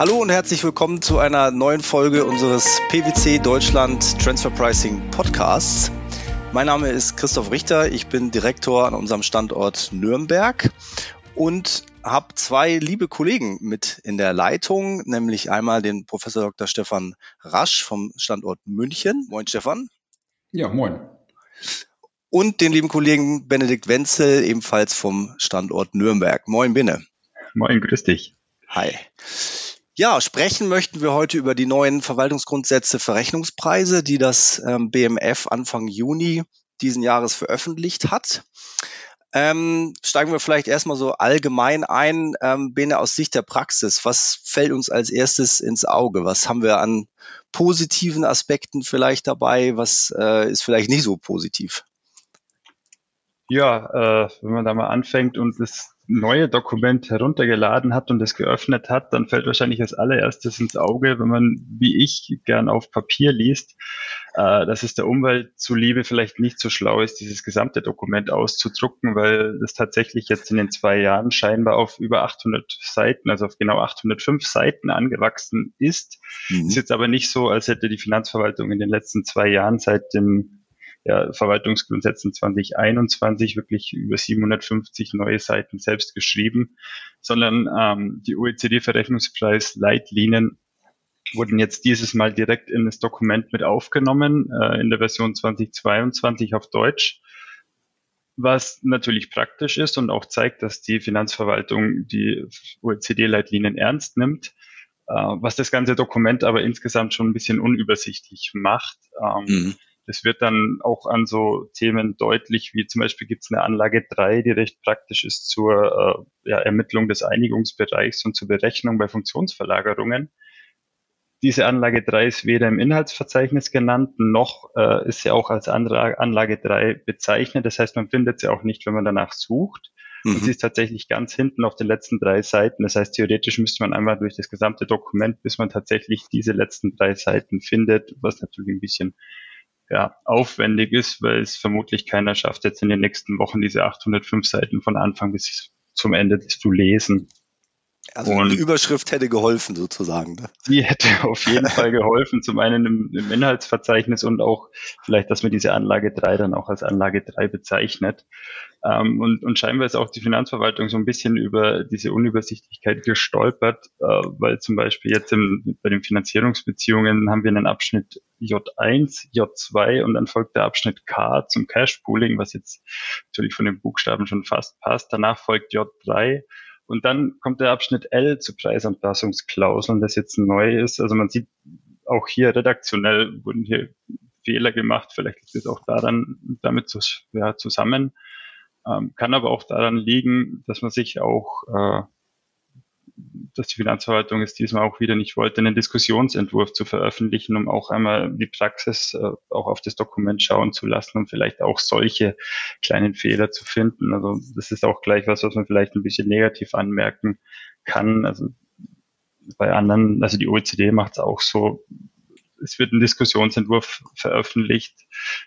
Hallo und herzlich willkommen zu einer neuen Folge unseres PwC Deutschland Transfer Pricing Podcasts. Mein Name ist Christoph Richter, ich bin Direktor an unserem Standort Nürnberg und habe zwei liebe Kollegen mit in der Leitung, nämlich einmal den Professor Dr. Stefan Rasch vom Standort München. Moin Stefan. Ja, moin. Und den lieben Kollegen Benedikt Wenzel, ebenfalls vom Standort Nürnberg. Moin Binne. Moin, grüß dich. Hi. Ja, sprechen möchten wir heute über die neuen Verwaltungsgrundsätze für Rechnungspreise, die das ähm, BMF Anfang Juni diesen Jahres veröffentlicht hat. Ähm, steigen wir vielleicht erstmal so allgemein ein, ähm, Bene, aus Sicht der Praxis. Was fällt uns als erstes ins Auge? Was haben wir an positiven Aspekten vielleicht dabei? Was äh, ist vielleicht nicht so positiv? Ja, äh, wenn man da mal anfängt und das neue Dokument heruntergeladen hat und es geöffnet hat, dann fällt wahrscheinlich als allererstes ins Auge, wenn man, wie ich, gern auf Papier liest, äh, dass es der Umwelt zuliebe vielleicht nicht so schlau ist, dieses gesamte Dokument auszudrucken, weil das tatsächlich jetzt in den zwei Jahren scheinbar auf über 800 Seiten, also auf genau 805 Seiten angewachsen ist. Mhm. Ist jetzt aber nicht so, als hätte die Finanzverwaltung in den letzten zwei Jahren seit dem ja, Verwaltungsgrundsätzen 2021 wirklich über 750 neue Seiten selbst geschrieben, sondern ähm, die OECD-Verrechnungspreis-Leitlinien wurden jetzt dieses Mal direkt in das Dokument mit aufgenommen, äh, in der Version 2022 auf Deutsch, was natürlich praktisch ist und auch zeigt, dass die Finanzverwaltung die OECD-Leitlinien ernst nimmt, äh, was das ganze Dokument aber insgesamt schon ein bisschen unübersichtlich macht. Ähm, mhm. Es wird dann auch an so Themen deutlich, wie zum Beispiel gibt es eine Anlage 3, die recht praktisch ist zur äh, ja, Ermittlung des Einigungsbereichs und zur Berechnung bei Funktionsverlagerungen. Diese Anlage 3 ist weder im Inhaltsverzeichnis genannt, noch äh, ist sie auch als Anlage 3 bezeichnet. Das heißt, man findet sie auch nicht, wenn man danach sucht. Mhm. Und sie ist tatsächlich ganz hinten auf den letzten drei Seiten. Das heißt, theoretisch müsste man einmal durch das gesamte Dokument, bis man tatsächlich diese letzten drei Seiten findet, was natürlich ein bisschen ja, aufwendig ist, weil es vermutlich keiner schafft, jetzt in den nächsten Wochen diese 805 Seiten von Anfang bis zum Ende zu lesen. Also und die Überschrift hätte geholfen sozusagen. Ne? Die hätte auf jeden Fall geholfen, zum einen im, im, Inhaltsverzeichnis und auch vielleicht, dass man diese Anlage 3 dann auch als Anlage 3 bezeichnet. Ähm, und, und scheinbar ist auch die Finanzverwaltung so ein bisschen über diese Unübersichtlichkeit gestolpert, äh, weil zum Beispiel jetzt im, bei den Finanzierungsbeziehungen haben wir einen Abschnitt J1, J2 und dann folgt der Abschnitt K zum Cash Pooling, was jetzt natürlich von den Buchstaben schon fast passt. Danach folgt J3 und dann kommt der Abschnitt L zu Preisanpassungsklauseln, das jetzt neu ist. Also man sieht auch hier redaktionell wurden hier Fehler gemacht. Vielleicht liegt es auch daran, damit zu, ja, zusammen. Ähm, kann aber auch daran liegen, dass man sich auch äh, dass die Finanzverwaltung es diesmal auch wieder nicht wollte, einen Diskussionsentwurf zu veröffentlichen, um auch einmal die Praxis äh, auch auf das Dokument schauen zu lassen und vielleicht auch solche kleinen Fehler zu finden. Also das ist auch gleich was, was man vielleicht ein bisschen negativ anmerken kann. Also bei anderen, also die OECD macht es auch so, es wird ein Diskussionsentwurf veröffentlicht,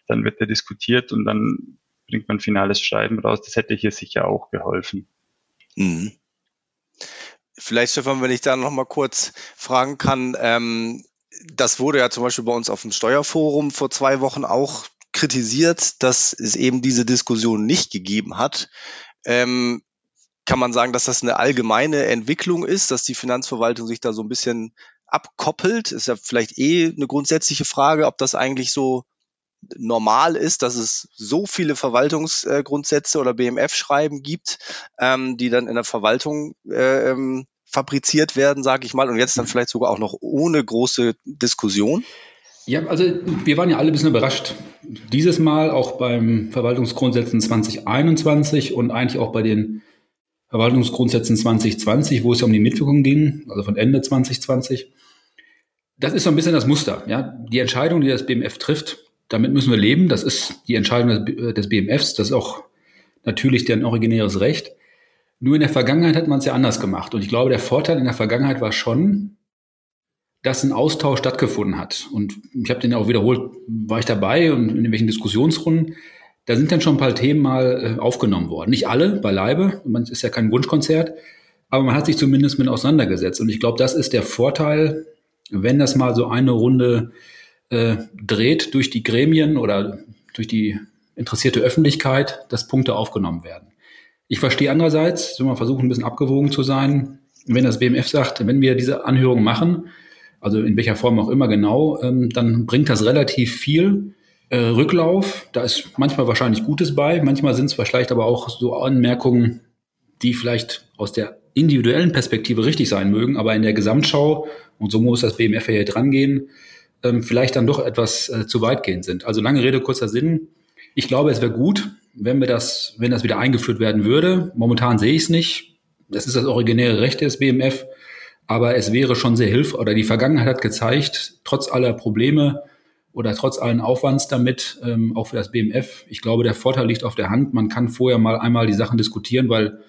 dann wird er diskutiert und dann bringt man ein finales Schreiben raus. Das hätte hier sicher auch geholfen. Mhm. Vielleicht, Stefan, wenn ich da noch mal kurz fragen kann, ähm, das wurde ja zum Beispiel bei uns auf dem Steuerforum vor zwei Wochen auch kritisiert, dass es eben diese Diskussion nicht gegeben hat. Ähm, kann man sagen, dass das eine allgemeine Entwicklung ist, dass die Finanzverwaltung sich da so ein bisschen abkoppelt? Ist ja vielleicht eh eine grundsätzliche Frage, ob das eigentlich so normal ist, dass es so viele Verwaltungsgrundsätze oder BMF-Schreiben gibt, ähm, die dann in der Verwaltung äh, ähm, fabriziert werden, sage ich mal, und jetzt dann vielleicht sogar auch noch ohne große Diskussion? Ja, also wir waren ja alle ein bisschen überrascht. Dieses Mal auch beim Verwaltungsgrundsätzen 2021 und eigentlich auch bei den Verwaltungsgrundsätzen 2020, wo es ja um die Mitwirkung ging, also von Ende 2020. Das ist so ein bisschen das Muster. Ja? Die Entscheidung, die das BMF trifft, damit müssen wir leben. Das ist die Entscheidung des BMFs. Das ist auch natürlich deren originäres Recht. Nur in der Vergangenheit hat man es ja anders gemacht. Und ich glaube, der Vorteil in der Vergangenheit war schon, dass ein Austausch stattgefunden hat. Und ich habe den auch wiederholt, war ich dabei und in irgendwelchen Diskussionsrunden. Da sind dann schon ein paar Themen mal äh, aufgenommen worden. Nicht alle, beileibe. Man ist ja kein Wunschkonzert. aber man hat sich zumindest mit auseinandergesetzt. Und ich glaube, das ist der Vorteil, wenn das mal so eine Runde äh, dreht durch die Gremien oder durch die interessierte Öffentlichkeit, dass Punkte aufgenommen werden. Ich verstehe andererseits, wenn wir versuchen, ein bisschen abgewogen zu sein, wenn das BMF sagt, wenn wir diese Anhörung machen, also in welcher Form auch immer genau, ähm, dann bringt das relativ viel äh, Rücklauf. Da ist manchmal wahrscheinlich Gutes bei, manchmal sind es vielleicht aber auch so Anmerkungen, die vielleicht aus der individuellen Perspektive richtig sein mögen, aber in der Gesamtschau, und so muss das BMF ja hier dran gehen, ähm, vielleicht dann doch etwas äh, zu weitgehend sind. Also lange Rede, kurzer Sinn. Ich glaube, es wäre gut, wenn wir das, wenn das wieder eingeführt werden würde. Momentan sehe ich es nicht. Das ist das originäre Recht des BMF. Aber es wäre schon sehr hilfreich, oder die Vergangenheit hat gezeigt, trotz aller Probleme oder trotz allen Aufwands damit, ähm, auch für das BMF, ich glaube, der Vorteil liegt auf der Hand. Man kann vorher mal einmal die Sachen diskutieren, weil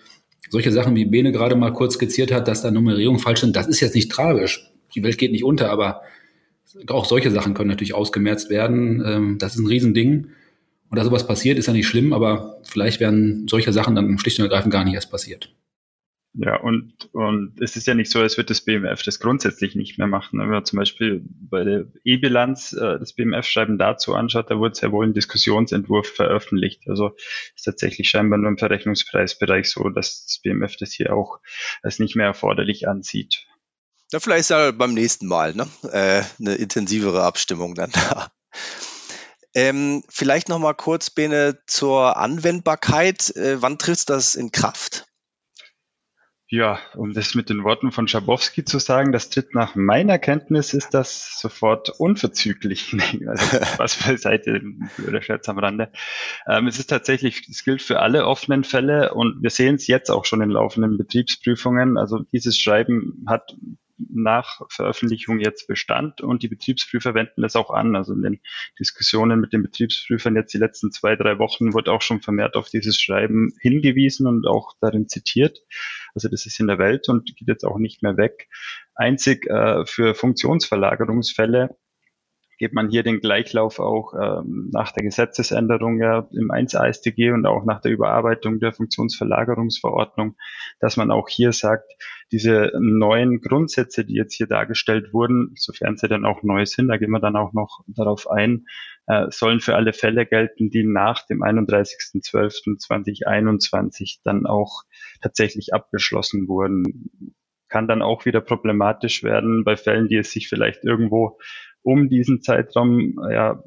solche Sachen, wie Bene gerade mal kurz skizziert hat, dass da Nummerierung falsch sind, das ist jetzt nicht tragisch. Die Welt geht nicht unter, aber auch solche Sachen können natürlich ausgemerzt werden. Ähm, das ist ein Riesending. Und dass sowas passiert, ist ja nicht schlimm, aber vielleicht werden solche Sachen dann schlicht und ergreifend gar nicht erst passiert. Ja, und, und es ist ja nicht so, als würde das BMF das grundsätzlich nicht mehr machen. Wenn man zum Beispiel bei der E-Bilanz äh, das BMF-Schreiben dazu anschaut, da wurde ja wohl ein Diskussionsentwurf veröffentlicht. Also ist tatsächlich scheinbar nur im Verrechnungspreisbereich so, dass das BMF das hier auch als nicht mehr erforderlich ansieht. Ja, vielleicht ist ja beim nächsten Mal ne? äh, eine intensivere Abstimmung dann da. Ähm, vielleicht noch mal kurz, Bene, zur Anwendbarkeit. Äh, wann tritt das in Kraft? Ja, um das mit den Worten von Schabowski zu sagen, das tritt nach meiner Kenntnis ist das sofort unverzüglich. also, was beiseite, blöder Scherz am Rande. Ähm, es ist tatsächlich, es gilt für alle offenen Fälle und wir sehen es jetzt auch schon in laufenden Betriebsprüfungen. Also dieses Schreiben hat nach Veröffentlichung jetzt Bestand und die Betriebsprüfer wenden das auch an. Also in den Diskussionen mit den Betriebsprüfern jetzt die letzten zwei, drei Wochen wird auch schon vermehrt auf dieses Schreiben hingewiesen und auch darin zitiert. Also das ist in der Welt und geht jetzt auch nicht mehr weg. Einzig äh, für Funktionsverlagerungsfälle geht man hier den Gleichlauf auch ähm, nach der Gesetzesänderung ja, im 1 AStG und auch nach der Überarbeitung der Funktionsverlagerungsverordnung, dass man auch hier sagt, diese neuen Grundsätze, die jetzt hier dargestellt wurden, sofern sie dann auch neu sind, da gehen wir dann auch noch darauf ein, äh, sollen für alle Fälle gelten, die nach dem 31.12.2021 dann auch tatsächlich abgeschlossen wurden. Kann dann auch wieder problematisch werden bei Fällen, die es sich vielleicht irgendwo um diesen Zeitraum ja,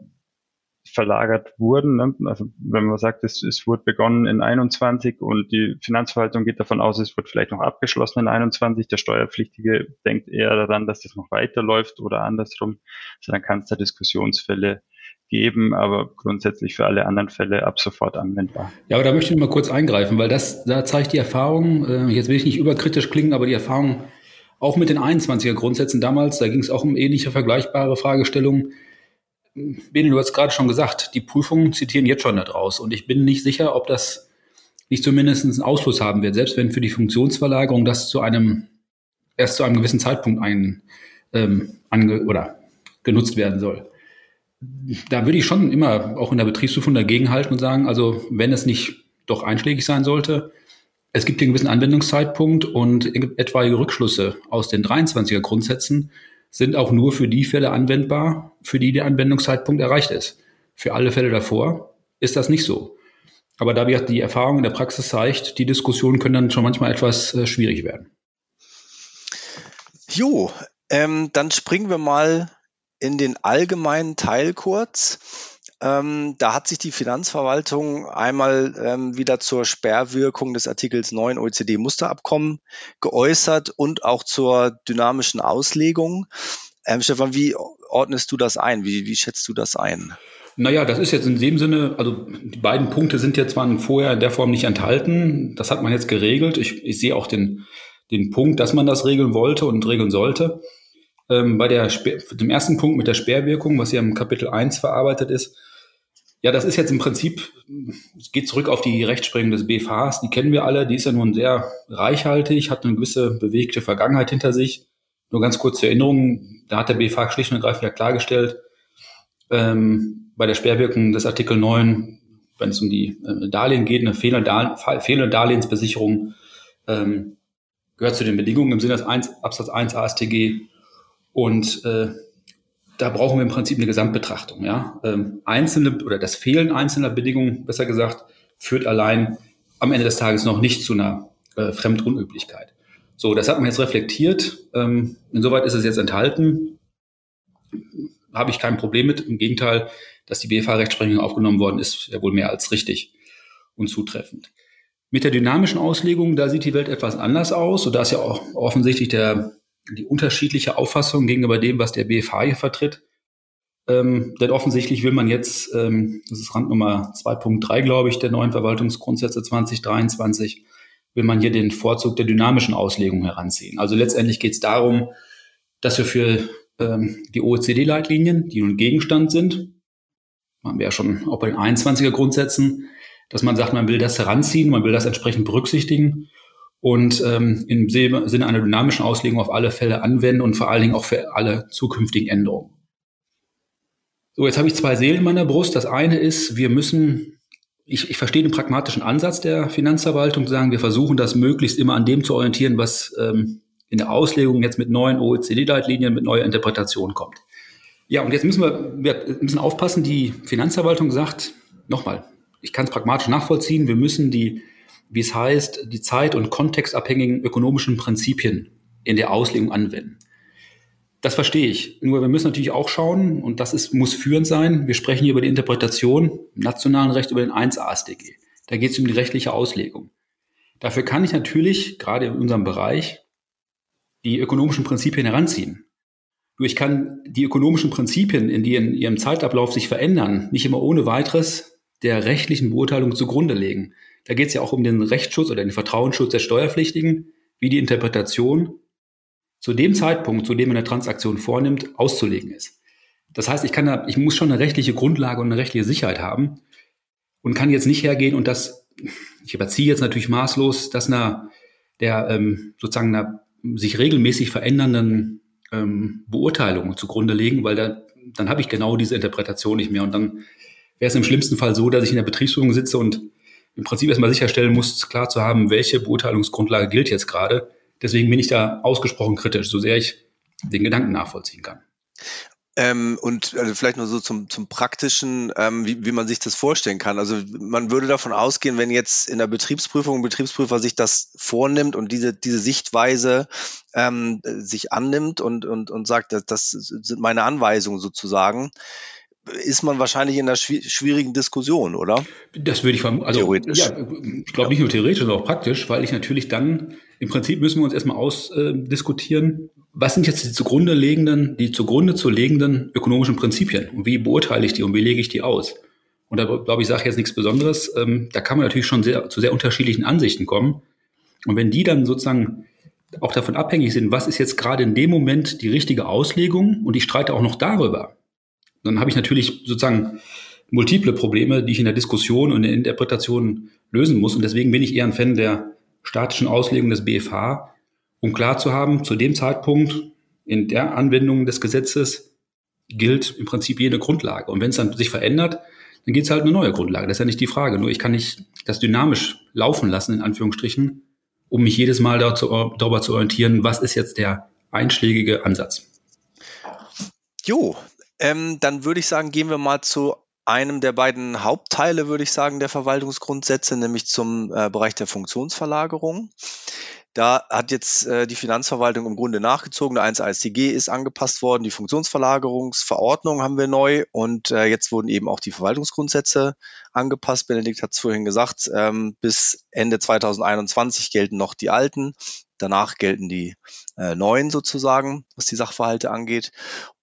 verlagert wurden. Ne? Also wenn man sagt, es, es wurde begonnen in 21 und die Finanzverwaltung geht davon aus, es wird vielleicht noch abgeschlossen in 21, der Steuerpflichtige denkt eher daran, dass das noch weiterläuft oder andersrum. Also dann kann es da Diskussionsfälle geben, aber grundsätzlich für alle anderen Fälle ab sofort anwendbar. Ja, aber da möchte ich mal kurz eingreifen, weil das, da zeigt die Erfahrung, äh, jetzt will ich nicht überkritisch klingen, aber die Erfahrung auch mit den 21er Grundsätzen damals, da ging es auch um ähnliche vergleichbare Fragestellungen. Bene, du hast gerade schon gesagt, die Prüfungen zitieren jetzt schon daraus. Und ich bin nicht sicher, ob das nicht zumindest einen Ausfluss haben wird, selbst wenn für die Funktionsverlagerung das zu einem, erst zu einem gewissen Zeitpunkt ein, ähm, ange, oder genutzt werden soll. Da würde ich schon immer auch in der Betriebsprüfung dagegenhalten und sagen, also wenn es nicht doch einschlägig sein sollte, es gibt einen gewissen Anwendungszeitpunkt und etwaige Rückschlüsse aus den 23er Grundsätzen sind auch nur für die Fälle anwendbar, für die der Anwendungszeitpunkt erreicht ist. Für alle Fälle davor ist das nicht so. Aber da wir die Erfahrung in der Praxis zeigt, die Diskussionen können dann schon manchmal etwas äh, schwierig werden. Jo, ähm, dann springen wir mal in den allgemeinen Teil kurz. Ähm, da hat sich die Finanzverwaltung einmal ähm, wieder zur Sperrwirkung des Artikels 9 OECD-Musterabkommen geäußert und auch zur dynamischen Auslegung. Ähm, Stefan, wie ordnest du das ein? Wie, wie schätzt du das ein? Naja, das ist jetzt in dem Sinne, also die beiden Punkte sind jetzt zwar vorher in der Form nicht enthalten. Das hat man jetzt geregelt. Ich, ich sehe auch den, den Punkt, dass man das regeln wollte und regeln sollte. Ähm, bei der, dem ersten Punkt mit der Sperrwirkung, was ja im Kapitel 1 verarbeitet ist, ja, das ist jetzt im Prinzip, es geht zurück auf die Rechtsprechung des BFHs, die kennen wir alle, die ist ja nun sehr reichhaltig, hat eine gewisse bewegte Vergangenheit hinter sich. Nur ganz kurz zur Erinnerung, da hat der BFH schlicht und ergreifend ja klargestellt, ähm, bei der Sperrwirkung des Artikel 9, wenn es um die äh, Darlehen geht, eine fehlende, Darlehensbesicherung, ähm, gehört zu den Bedingungen im Sinne des 1, Absatz 1 ASTG. Und äh, da brauchen wir im Prinzip eine Gesamtbetrachtung. Ja? Ähm, einzelne oder das Fehlen einzelner Bedingungen, besser gesagt, führt allein am Ende des Tages noch nicht zu einer äh, Fremdunüblichkeit. So, das hat man jetzt reflektiert. Ähm, insoweit ist es jetzt enthalten. Habe ich kein Problem mit. Im Gegenteil, dass die BFH-Rechtsprechung aufgenommen worden ist, ja wohl mehr als richtig und zutreffend. Mit der dynamischen Auslegung, da sieht die Welt etwas anders aus. Und da ist ja auch offensichtlich der, die unterschiedliche Auffassung gegenüber dem, was der BFH hier vertritt. Ähm, denn offensichtlich will man jetzt, ähm, das ist Randnummer 2.3, glaube ich, der neuen Verwaltungsgrundsätze 2023, will man hier den Vorzug der dynamischen Auslegung heranziehen. Also letztendlich geht es darum, dass wir für ähm, die OECD-Leitlinien, die nun Gegenstand sind, haben wir ja schon auch bei den 21er Grundsätzen, dass man sagt, man will das heranziehen, man will das entsprechend berücksichtigen und ähm, im Sinne einer dynamischen Auslegung auf alle Fälle anwenden und vor allen Dingen auch für alle zukünftigen Änderungen. So, jetzt habe ich zwei Seelen in meiner Brust. Das eine ist, wir müssen ich, ich verstehe den pragmatischen Ansatz der Finanzverwaltung, zu sagen, wir versuchen das möglichst immer an dem zu orientieren, was ähm, in der Auslegung jetzt mit neuen OECD-Leitlinien, mit neuer Interpretation kommt. Ja, und jetzt müssen wir, wir müssen aufpassen, die Finanzverwaltung sagt, nochmal, ich kann es pragmatisch nachvollziehen, wir müssen die, wie es heißt, die zeit- und kontextabhängigen ökonomischen Prinzipien in der Auslegung anwenden. Das verstehe ich. Nur wir müssen natürlich auch schauen, und das ist, muss führend sein, wir sprechen hier über die Interpretation im nationalen Recht über den 1 ASDG. Da geht es um die rechtliche Auslegung. Dafür kann ich natürlich, gerade in unserem Bereich, die ökonomischen Prinzipien heranziehen. Nur ich kann die ökonomischen Prinzipien, in die in ihrem Zeitablauf sich verändern, nicht immer ohne weiteres der rechtlichen Beurteilung zugrunde legen. Da geht es ja auch um den Rechtsschutz oder den Vertrauensschutz der Steuerpflichtigen, wie die Interpretation zu dem Zeitpunkt, zu dem man eine Transaktion vornimmt, auszulegen ist. Das heißt, ich kann da, ich muss schon eine rechtliche Grundlage und eine rechtliche Sicherheit haben und kann jetzt nicht hergehen und das, ich überziehe jetzt natürlich maßlos, dass einer der ähm, sozusagen einer sich regelmäßig verändernden ähm, Beurteilung zugrunde legen, weil da, dann habe ich genau diese Interpretation nicht mehr und dann wäre es im schlimmsten Fall so, dass ich in der Betriebsführung sitze und im Prinzip erstmal sicherstellen muss, klar zu haben, welche Beurteilungsgrundlage gilt jetzt gerade Deswegen bin ich da ausgesprochen kritisch, so sehr ich den Gedanken nachvollziehen kann. Ähm, und also vielleicht nur so zum, zum Praktischen, ähm, wie, wie man sich das vorstellen kann. Also man würde davon ausgehen, wenn jetzt in der Betriebsprüfung ein Betriebsprüfer sich das vornimmt und diese, diese Sichtweise ähm, sich annimmt und, und, und sagt, das, das sind meine Anweisungen sozusagen, ist man wahrscheinlich in einer schwierigen Diskussion, oder? Das würde ich vermuten. Also, theoretisch. Ja, ich glaube nicht nur theoretisch, sondern auch praktisch, weil ich natürlich dann, im Prinzip müssen wir uns erstmal ausdiskutieren, äh, was sind jetzt die zugrunde legenden, die zugrunde zu legenden ökonomischen Prinzipien und wie beurteile ich die und wie lege ich die aus? Und da glaube ich, sage jetzt nichts Besonderes. Ähm, da kann man natürlich schon sehr, zu sehr unterschiedlichen Ansichten kommen. Und wenn die dann sozusagen auch davon abhängig sind, was ist jetzt gerade in dem Moment die richtige Auslegung und ich streite auch noch darüber, dann habe ich natürlich sozusagen multiple Probleme, die ich in der Diskussion und in der Interpretation lösen muss. Und deswegen bin ich eher ein Fan der statischen Auslegung des BFH, um klar zu haben, zu dem Zeitpunkt in der Anwendung des Gesetzes gilt im Prinzip jede Grundlage. Und wenn es dann sich verändert, dann gibt es halt eine neue Grundlage. Das ist ja nicht die Frage. Nur ich kann nicht das dynamisch laufen lassen, in Anführungsstrichen, um mich jedes Mal darüber zu orientieren, was ist jetzt der einschlägige Ansatz. Jo, ähm, dann würde ich sagen, gehen wir mal zu einem der beiden Hauptteile, würde ich sagen, der Verwaltungsgrundsätze, nämlich zum äh, Bereich der Funktionsverlagerung. Da hat jetzt äh, die Finanzverwaltung im Grunde nachgezogen. Der 1 AStG ist angepasst worden, die Funktionsverlagerungsverordnung haben wir neu und äh, jetzt wurden eben auch die Verwaltungsgrundsätze angepasst. Benedikt hat es vorhin gesagt, ähm, bis Ende 2021 gelten noch die alten. Danach gelten die äh, neuen sozusagen, was die Sachverhalte angeht.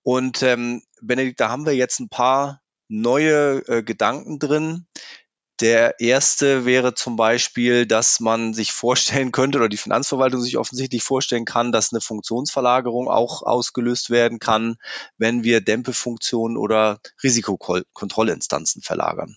Und ähm, Benedikt, da haben wir jetzt ein paar neue äh, Gedanken drin. Der erste wäre zum Beispiel, dass man sich vorstellen könnte oder die Finanzverwaltung sich offensichtlich vorstellen kann, dass eine Funktionsverlagerung auch ausgelöst werden kann, wenn wir Dämpfefunktionen oder Risikokontrollinstanzen verlagern.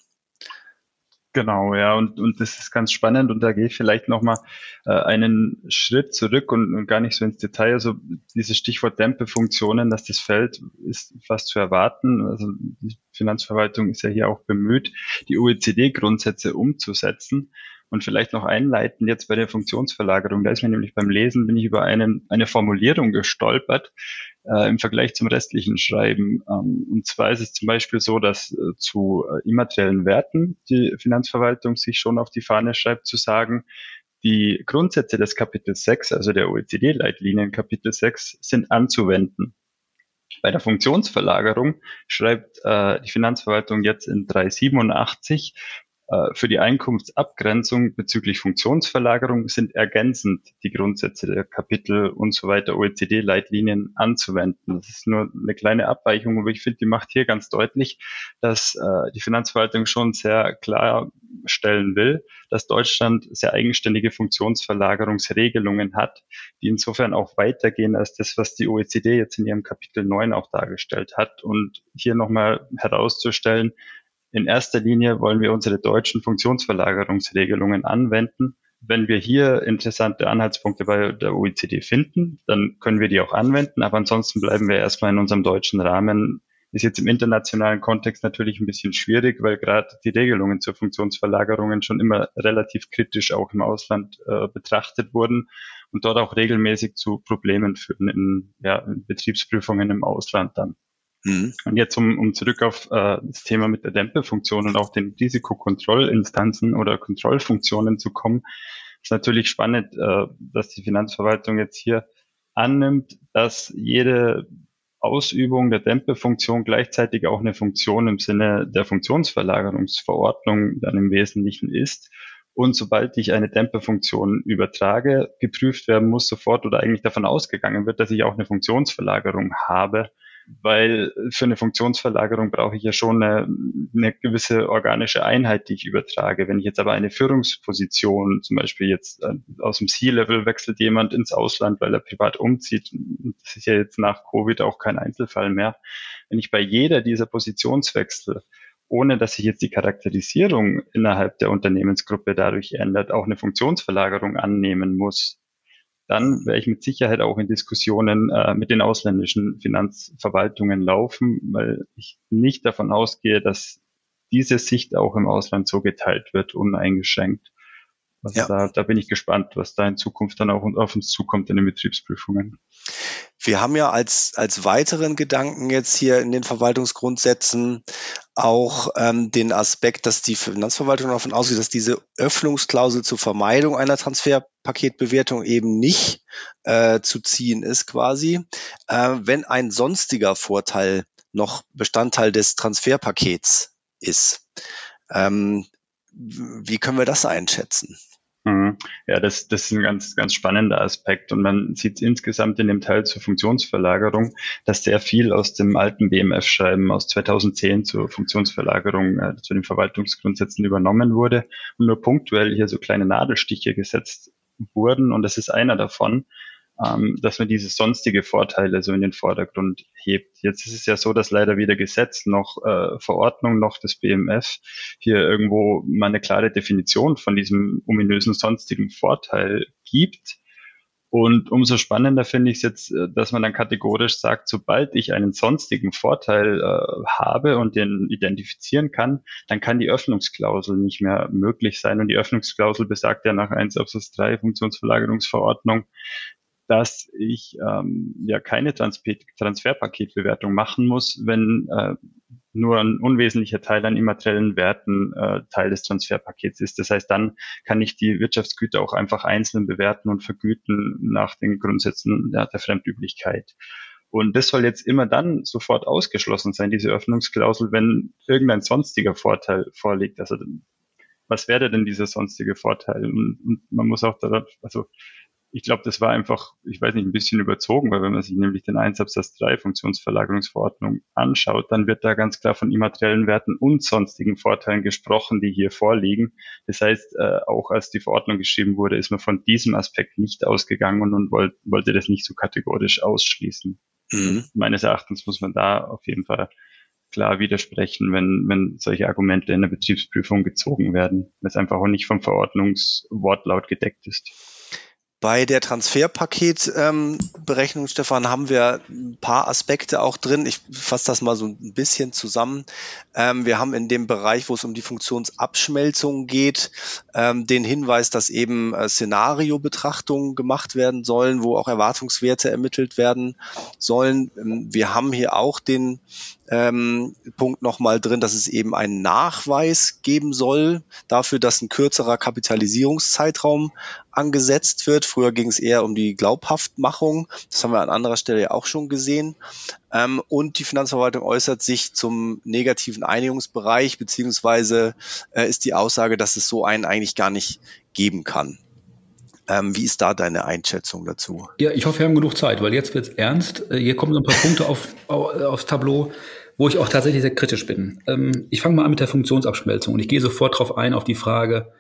Genau, ja, und, und das ist ganz spannend und da gehe ich vielleicht nochmal äh, einen Schritt zurück und, und gar nicht so ins Detail. Also dieses Stichwort Dämpfefunktionen, dass das fällt, ist fast zu erwarten. Also die Finanzverwaltung ist ja hier auch bemüht, die OECD-Grundsätze umzusetzen. Und vielleicht noch einleiten jetzt bei der Funktionsverlagerung. Da ist mir nämlich beim Lesen, bin ich über eine, eine Formulierung gestolpert äh, im Vergleich zum restlichen Schreiben. Ähm, und zwar ist es zum Beispiel so, dass äh, zu äh, immateriellen Werten die Finanzverwaltung sich schon auf die Fahne schreibt, zu sagen, die Grundsätze des Kapitel 6, also der OECD-Leitlinien Kapitel 6, sind anzuwenden. Bei der Funktionsverlagerung schreibt äh, die Finanzverwaltung jetzt in 387, äh, für die Einkunftsabgrenzung bezüglich Funktionsverlagerung sind ergänzend die Grundsätze der Kapitel und so weiter OECD-Leitlinien anzuwenden. Das ist nur eine kleine Abweichung, aber ich finde, die macht hier ganz deutlich, dass äh, die Finanzverwaltung schon sehr klarstellen will, dass Deutschland sehr eigenständige Funktionsverlagerungsregelungen hat, die insofern auch weitergehen als das, was die OECD jetzt in ihrem Kapitel 9 auch dargestellt hat. Und hier nochmal herauszustellen, in erster Linie wollen wir unsere deutschen Funktionsverlagerungsregelungen anwenden. Wenn wir hier interessante Anhaltspunkte bei der OECD finden, dann können wir die auch anwenden, aber ansonsten bleiben wir erstmal in unserem deutschen Rahmen. Ist jetzt im internationalen Kontext natürlich ein bisschen schwierig, weil gerade die Regelungen zur Funktionsverlagerungen schon immer relativ kritisch auch im Ausland äh, betrachtet wurden und dort auch regelmäßig zu Problemen führen in, ja, in Betriebsprüfungen im Ausland dann. Mhm. Und jetzt, um, um zurück auf äh, das Thema mit der Dämpelfunktion und auch den Risikokontrollinstanzen oder Kontrollfunktionen zu kommen, ist natürlich spannend, äh, dass die Finanzverwaltung jetzt hier annimmt, dass jede Ausübung der Dämpelfunktion gleichzeitig auch eine Funktion im Sinne der Funktionsverlagerungsverordnung dann im Wesentlichen ist. Und sobald ich eine Dämpferfunktion übertrage, geprüft werden muss sofort oder eigentlich davon ausgegangen wird, dass ich auch eine Funktionsverlagerung habe weil für eine Funktionsverlagerung brauche ich ja schon eine, eine gewisse organische Einheit, die ich übertrage. Wenn ich jetzt aber eine Führungsposition, zum Beispiel jetzt äh, aus dem C-Level wechselt jemand ins Ausland, weil er privat umzieht, das ist ja jetzt nach Covid auch kein Einzelfall mehr. Wenn ich bei jeder dieser Positionswechsel ohne dass sich jetzt die Charakterisierung innerhalb der Unternehmensgruppe dadurch ändert, auch eine Funktionsverlagerung annehmen muss, dann werde ich mit Sicherheit auch in Diskussionen äh, mit den ausländischen Finanzverwaltungen laufen, weil ich nicht davon ausgehe, dass diese Sicht auch im Ausland so geteilt wird, uneingeschränkt. Ja. Da, da bin ich gespannt, was da in Zukunft dann auch auf uns zukommt in den Betriebsprüfungen. Wir haben ja als, als weiteren Gedanken jetzt hier in den Verwaltungsgrundsätzen auch ähm, den Aspekt, dass die Finanzverwaltung davon ausgeht, dass diese Öffnungsklausel zur Vermeidung einer Transferpaketbewertung eben nicht äh, zu ziehen ist quasi, äh, wenn ein sonstiger Vorteil noch Bestandteil des Transferpakets ist. Ähm, wie können wir das einschätzen? Mhm. Ja, das, das ist ein ganz, ganz spannender Aspekt. Und man sieht insgesamt in dem Teil zur Funktionsverlagerung, dass sehr viel aus dem alten BMF-Schreiben aus 2010 zur Funktionsverlagerung, äh, zu den Verwaltungsgrundsätzen übernommen wurde und nur punktuell hier so kleine Nadelstiche gesetzt wurden. Und das ist einer davon ähm, dass man diese sonstige Vorteile so in den Vordergrund hebt. Jetzt ist es ja so, dass leider weder Gesetz noch äh, Verordnung noch das BMF hier irgendwo mal eine klare Definition von diesem ominösen sonstigen Vorteil gibt. Und umso spannender finde ich es jetzt, äh, dass man dann kategorisch sagt, sobald ich einen sonstigen Vorteil äh, habe und den identifizieren kann, dann kann die Öffnungsklausel nicht mehr möglich sein. Und die Öffnungsklausel besagt ja nach 1 Absatz 3 Funktionsverlagerungsverordnung, dass ich ähm, ja keine Transfer Transferpaketbewertung machen muss, wenn äh, nur ein unwesentlicher Teil an immateriellen Werten äh, Teil des Transferpakets ist. Das heißt, dann kann ich die Wirtschaftsgüter auch einfach einzeln bewerten und vergüten nach den Grundsätzen ja, der Fremdüblichkeit. Und das soll jetzt immer dann sofort ausgeschlossen sein, diese Öffnungsklausel, wenn irgendein sonstiger Vorteil vorliegt. Also was wäre denn dieser sonstige Vorteil? Und, und man muss auch darauf, also ich glaube, das war einfach, ich weiß nicht, ein bisschen überzogen, weil wenn man sich nämlich den 1 Absatz 3 Funktionsverlagerungsverordnung anschaut, dann wird da ganz klar von immateriellen Werten und sonstigen Vorteilen gesprochen, die hier vorliegen. Das heißt, äh, auch als die Verordnung geschrieben wurde, ist man von diesem Aspekt nicht ausgegangen und wollt, wollte das nicht so kategorisch ausschließen. Mhm. Meines Erachtens muss man da auf jeden Fall klar widersprechen, wenn, wenn solche Argumente in der Betriebsprüfung gezogen werden, weil es einfach auch nicht vom Verordnungswortlaut gedeckt ist. Bei der Transferpaketberechnung, ähm, Stefan, haben wir ein paar Aspekte auch drin. Ich fasse das mal so ein bisschen zusammen. Ähm, wir haben in dem Bereich, wo es um die Funktionsabschmelzung geht, ähm, den Hinweis, dass eben äh, Szenariobetrachtungen gemacht werden sollen, wo auch Erwartungswerte ermittelt werden sollen. Ähm, wir haben hier auch den ähm, Punkt nochmal drin, dass es eben einen Nachweis geben soll dafür, dass ein kürzerer Kapitalisierungszeitraum angesetzt wird. Früher ging es eher um die Glaubhaftmachung. Das haben wir an anderer Stelle ja auch schon gesehen. Ähm, und die Finanzverwaltung äußert sich zum negativen Einigungsbereich, beziehungsweise äh, ist die Aussage, dass es so einen eigentlich gar nicht geben kann. Ähm, wie ist da deine Einschätzung dazu? Ja, ich hoffe, wir haben genug Zeit, weil jetzt wird es ernst. Äh, hier kommen so ein paar Punkte auf, aufs Tableau, wo ich auch tatsächlich sehr kritisch bin. Ähm, ich fange mal an mit der Funktionsabschmelzung und ich gehe sofort darauf ein, auf die Frage,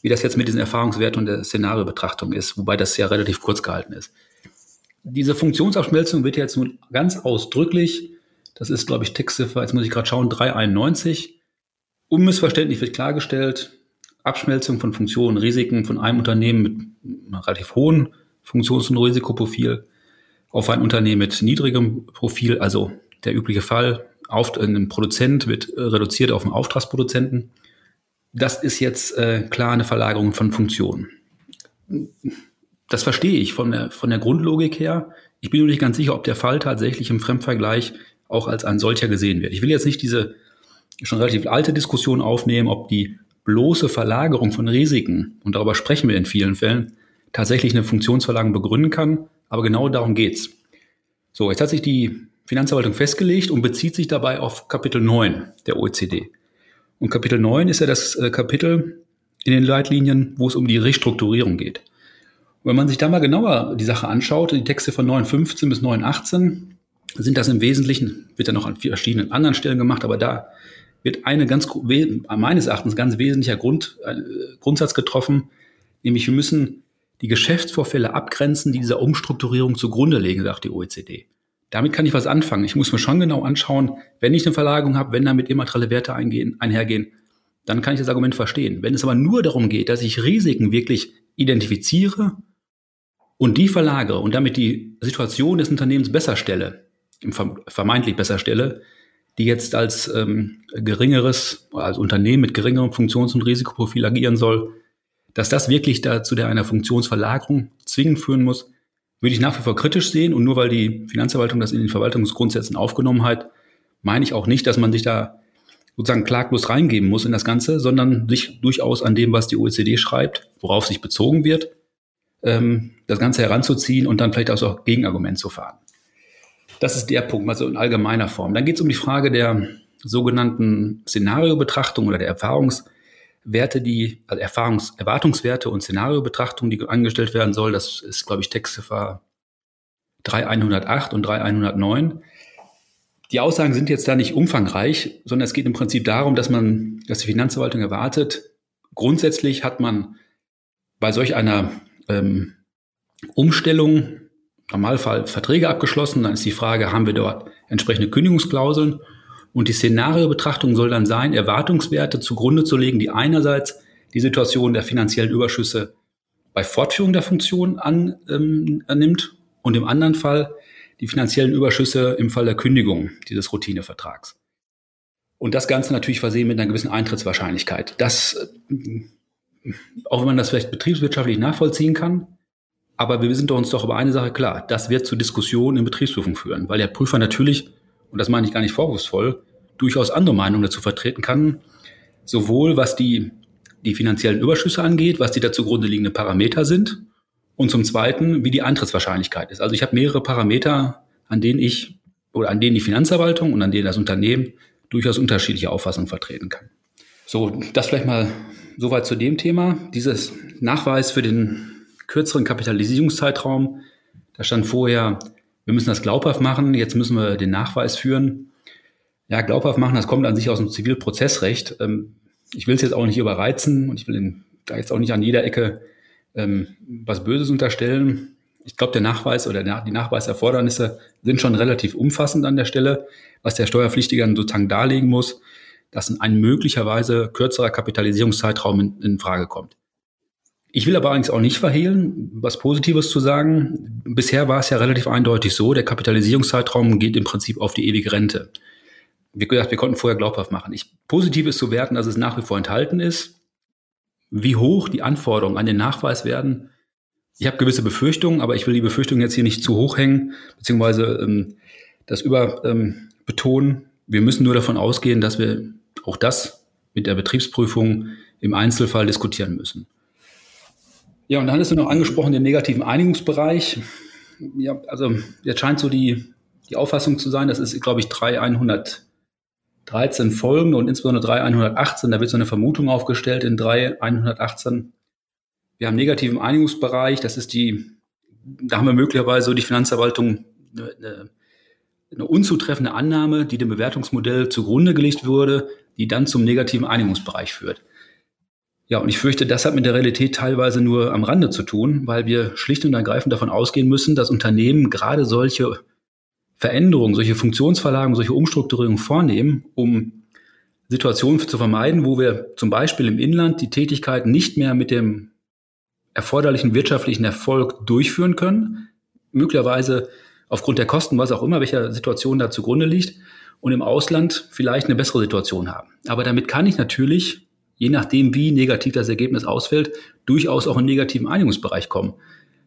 wie das jetzt mit diesen Erfahrungswerten und der Szenariobetrachtung ist, wobei das ja relativ kurz gehalten ist. Diese Funktionsabschmelzung wird jetzt nun ganz ausdrücklich, das ist, glaube ich, Textziffer, jetzt muss ich gerade schauen, 391, unmissverständlich wird klargestellt, Abschmelzung von Funktionen, Risiken von einem Unternehmen mit einem relativ hohen Funktions- und Risikoprofil auf ein Unternehmen mit niedrigem Profil, also der übliche Fall, auf, ein Produzent wird reduziert auf einen Auftragsproduzenten. Das ist jetzt äh, klar eine Verlagerung von Funktionen. Das verstehe ich von der, von der Grundlogik her. Ich bin nur nicht ganz sicher, ob der Fall tatsächlich im Fremdvergleich auch als ein solcher gesehen wird. Ich will jetzt nicht diese schon relativ alte Diskussion aufnehmen, ob die bloße Verlagerung von Risiken, und darüber sprechen wir in vielen Fällen, tatsächlich eine Funktionsverlagerung begründen kann. Aber genau darum geht's. So, jetzt hat sich die Finanzverwaltung festgelegt und bezieht sich dabei auf Kapitel 9 der OECD. Und Kapitel 9 ist ja das äh, Kapitel in den Leitlinien, wo es um die Restrukturierung geht. Und wenn man sich da mal genauer die Sache anschaut, die Texte von 9.15 bis 9.18, sind das im Wesentlichen, wird ja noch an verschiedenen anderen Stellen gemacht, aber da wird eine ganz, meines Erachtens ganz wesentlicher Grund, äh, Grundsatz getroffen, nämlich wir müssen die Geschäftsvorfälle abgrenzen, die dieser Umstrukturierung zugrunde legen, sagt die OECD. Damit kann ich was anfangen. Ich muss mir schon genau anschauen, wenn ich eine Verlagerung habe, wenn damit immaterielle Werte eingehen, einhergehen, dann kann ich das Argument verstehen. Wenn es aber nur darum geht, dass ich Risiken wirklich identifiziere und die verlagere und damit die Situation des Unternehmens besser stelle, vermeintlich besser stelle, die jetzt als ähm, geringeres, als Unternehmen mit geringerem Funktions- und Risikoprofil agieren soll, dass das wirklich dazu der einer Funktionsverlagerung zwingend führen muss, würde ich nach wie vor kritisch sehen. Und nur weil die Finanzverwaltung das in den Verwaltungsgrundsätzen aufgenommen hat, meine ich auch nicht, dass man sich da sozusagen klaglos reingeben muss in das Ganze, sondern sich durchaus an dem, was die OECD schreibt, worauf sich bezogen wird, ähm, das Ganze heranzuziehen und dann vielleicht auch so Gegenargument zu fahren. Das ist der Punkt, also in allgemeiner Form. Dann geht es um die Frage der sogenannten Szenariobetrachtung oder der Erfahrungswerte, die, also Erfahrungs-, Erwartungswerte und Szenariobetrachtung, die angestellt werden soll. Das ist, glaube ich, Textziffer 3108 und 3109. Die Aussagen sind jetzt da nicht umfangreich, sondern es geht im Prinzip darum, dass man, dass die Finanzverwaltung erwartet, grundsätzlich hat man bei solch einer ähm, Umstellung Normalfall Verträge abgeschlossen. Dann ist die Frage, haben wir dort entsprechende Kündigungsklauseln? Und die Szenariobetrachtung soll dann sein, Erwartungswerte zugrunde zu legen, die einerseits die Situation der finanziellen Überschüsse bei Fortführung der Funktion an, ähm, annimmt und im anderen Fall die finanziellen Überschüsse im Fall der Kündigung dieses Routinevertrags. Und das Ganze natürlich versehen mit einer gewissen Eintrittswahrscheinlichkeit. Das, äh, auch wenn man das vielleicht betriebswirtschaftlich nachvollziehen kann, aber wir sind uns doch über eine Sache klar. Das wird zu Diskussionen in Betriebsprüfung führen, weil der Prüfer natürlich, und das meine ich gar nicht vorwurfsvoll, durchaus andere Meinungen dazu vertreten kann, sowohl was die, die finanziellen Überschüsse angeht, was die dazu grunde liegenden Parameter sind und zum Zweiten, wie die Eintrittswahrscheinlichkeit ist. Also ich habe mehrere Parameter, an denen ich oder an denen die Finanzverwaltung und an denen das Unternehmen durchaus unterschiedliche Auffassungen vertreten kann. So, das vielleicht mal soweit zu dem Thema. Dieses Nachweis für den kürzeren Kapitalisierungszeitraum. Da stand vorher, wir müssen das glaubhaft machen, jetzt müssen wir den Nachweis führen. Ja, glaubhaft machen, das kommt an sich aus dem Zivilprozessrecht. Ähm, ich will es jetzt auch nicht überreizen und ich will da jetzt auch nicht an jeder Ecke ähm, was Böses unterstellen. Ich glaube, der Nachweis oder die Nachweiserfordernisse sind schon relativ umfassend an der Stelle, was der Steuerpflichtige dann sozusagen darlegen muss, dass ein möglicherweise kürzerer Kapitalisierungszeitraum in, in Frage kommt. Ich will aber allerdings auch nicht verhehlen, was Positives zu sagen. Bisher war es ja relativ eindeutig so, der Kapitalisierungszeitraum geht im Prinzip auf die ewige Rente. Wie gesagt, wir konnten vorher glaubhaft machen. Ich, positiv ist zu werten, dass es nach wie vor enthalten ist. Wie hoch die Anforderungen an den Nachweis werden, ich habe gewisse Befürchtungen, aber ich will die Befürchtungen jetzt hier nicht zu hoch hängen, beziehungsweise ähm, das überbetonen. Ähm, wir müssen nur davon ausgehen, dass wir auch das mit der Betriebsprüfung im Einzelfall diskutieren müssen. Ja, und dann hast du noch angesprochen den negativen Einigungsbereich. Ja, also jetzt scheint so die, die Auffassung zu sein, das ist, glaube ich, 3113 folgende und insbesondere 3118, da wird so eine Vermutung aufgestellt in 3118. Wir haben negativen Einigungsbereich, das ist die, da haben wir möglicherweise so die Finanzverwaltung eine, eine, eine unzutreffende Annahme, die dem Bewertungsmodell zugrunde gelegt wurde, die dann zum negativen Einigungsbereich führt. Ja, und ich fürchte, das hat mit der Realität teilweise nur am Rande zu tun, weil wir schlicht und ergreifend davon ausgehen müssen, dass Unternehmen gerade solche Veränderungen, solche Funktionsverlagerungen, solche Umstrukturierungen vornehmen, um Situationen zu vermeiden, wo wir zum Beispiel im Inland die Tätigkeit nicht mehr mit dem erforderlichen wirtschaftlichen Erfolg durchführen können, möglicherweise aufgrund der Kosten, was auch immer, welcher Situation da zugrunde liegt, und im Ausland vielleicht eine bessere Situation haben. Aber damit kann ich natürlich je nachdem, wie negativ das Ergebnis ausfällt, durchaus auch in negativen Einigungsbereich kommen.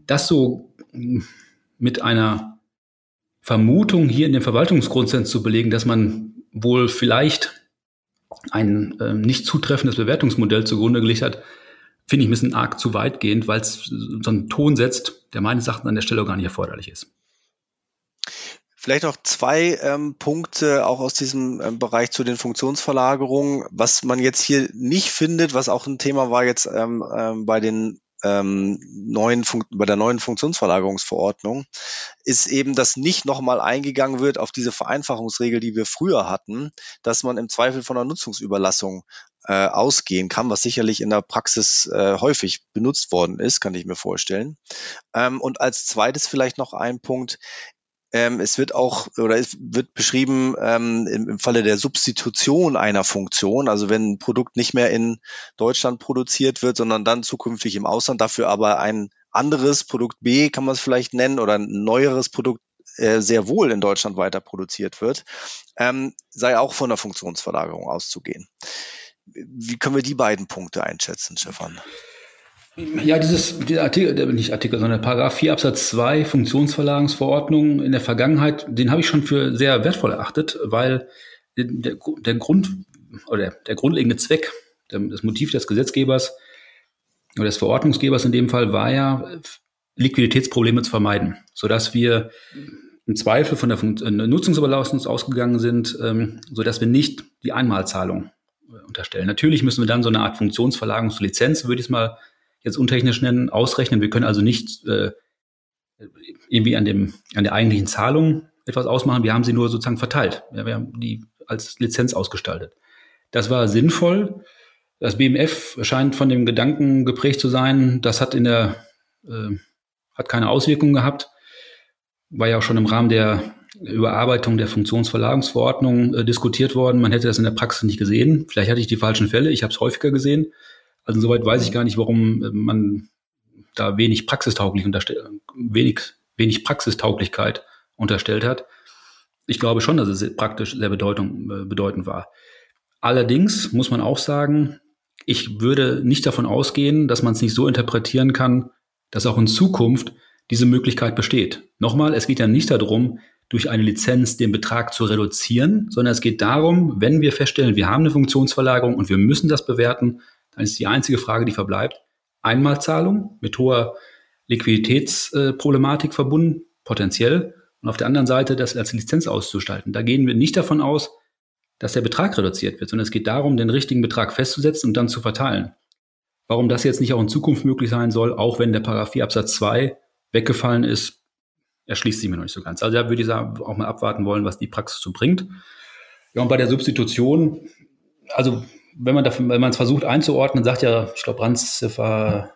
Das so hm, mit einer Vermutung hier in den Verwaltungsgrundsatz zu belegen, dass man wohl vielleicht ein äh, nicht zutreffendes Bewertungsmodell zugrunde gelegt hat, finde ich ein bisschen arg zu weitgehend, weil es so einen Ton setzt, der meines Erachtens an der Stelle gar nicht erforderlich ist. Vielleicht noch zwei ähm, Punkte auch aus diesem ähm, Bereich zu den Funktionsverlagerungen. Was man jetzt hier nicht findet, was auch ein Thema war jetzt ähm, ähm, bei den ähm, neuen bei der neuen Funktionsverlagerungsverordnung, ist eben, dass nicht nochmal eingegangen wird auf diese Vereinfachungsregel, die wir früher hatten, dass man im Zweifel von einer Nutzungsüberlassung äh, ausgehen kann, was sicherlich in der Praxis äh, häufig benutzt worden ist, kann ich mir vorstellen. Ähm, und als zweites vielleicht noch ein Punkt, ähm, es wird auch oder es wird beschrieben ähm, im, im Falle der Substitution einer Funktion, also wenn ein Produkt nicht mehr in Deutschland produziert wird, sondern dann zukünftig im Ausland, dafür aber ein anderes Produkt B, kann man es vielleicht nennen, oder ein neueres Produkt äh, sehr wohl in Deutschland weiter produziert wird, ähm, sei auch von der Funktionsverlagerung auszugehen. Wie können wir die beiden Punkte einschätzen, Stefan? Ja, dieses dieser Artikel, nicht Artikel, sondern Paragraph 4 Absatz 2 Funktionsverlagensverordnung in der Vergangenheit, den habe ich schon für sehr wertvoll erachtet, weil der, der Grund oder der grundlegende Zweck, das Motiv des Gesetzgebers oder des Verordnungsgebers in dem Fall war ja, Liquiditätsprobleme zu vermeiden, sodass wir im Zweifel von der äh, Nutzungsüberlassung ausgegangen sind, ähm, sodass wir nicht die Einmalzahlung äh, unterstellen. Natürlich müssen wir dann so eine Art Funktionsverlagerungslizenz, würde ich es mal jetzt untechnisch nennen, ausrechnen. Wir können also nicht äh, irgendwie an, dem, an der eigentlichen Zahlung etwas ausmachen. Wir haben sie nur sozusagen verteilt. Ja, wir haben die als Lizenz ausgestaltet. Das war sinnvoll. Das BMF scheint von dem Gedanken geprägt zu sein, das hat in der, äh, hat keine Auswirkungen gehabt. War ja auch schon im Rahmen der Überarbeitung der Funktionsverlagerungsverordnung äh, diskutiert worden. Man hätte das in der Praxis nicht gesehen. Vielleicht hatte ich die falschen Fälle. Ich habe es häufiger gesehen. Also soweit weiß ich gar nicht, warum äh, man da wenig praxistauglich unterstellt, wenig, wenig Praxistauglichkeit unterstellt hat. Ich glaube schon, dass es praktisch sehr bedeutung, äh, bedeutend war. Allerdings muss man auch sagen, ich würde nicht davon ausgehen, dass man es nicht so interpretieren kann, dass auch in Zukunft diese Möglichkeit besteht. Nochmal, es geht ja nicht darum, durch eine Lizenz den Betrag zu reduzieren, sondern es geht darum, wenn wir feststellen, wir haben eine Funktionsverlagerung und wir müssen das bewerten, dann ist die einzige Frage, die verbleibt, Einmalzahlung mit hoher Liquiditätsproblematik verbunden, potenziell, und auf der anderen Seite das als Lizenz auszustalten. Da gehen wir nicht davon aus, dass der Betrag reduziert wird, sondern es geht darum, den richtigen Betrag festzusetzen und dann zu verteilen. Warum das jetzt nicht auch in Zukunft möglich sein soll, auch wenn der Paragraph 4 Absatz 2 weggefallen ist, erschließt sich mir noch nicht so ganz. Also da würde ich auch mal abwarten wollen, was die Praxis so bringt. Ja, und bei der Substitution, also wenn man dafür, wenn man es versucht einzuordnen, sagt ja, ich glaube, Randziffer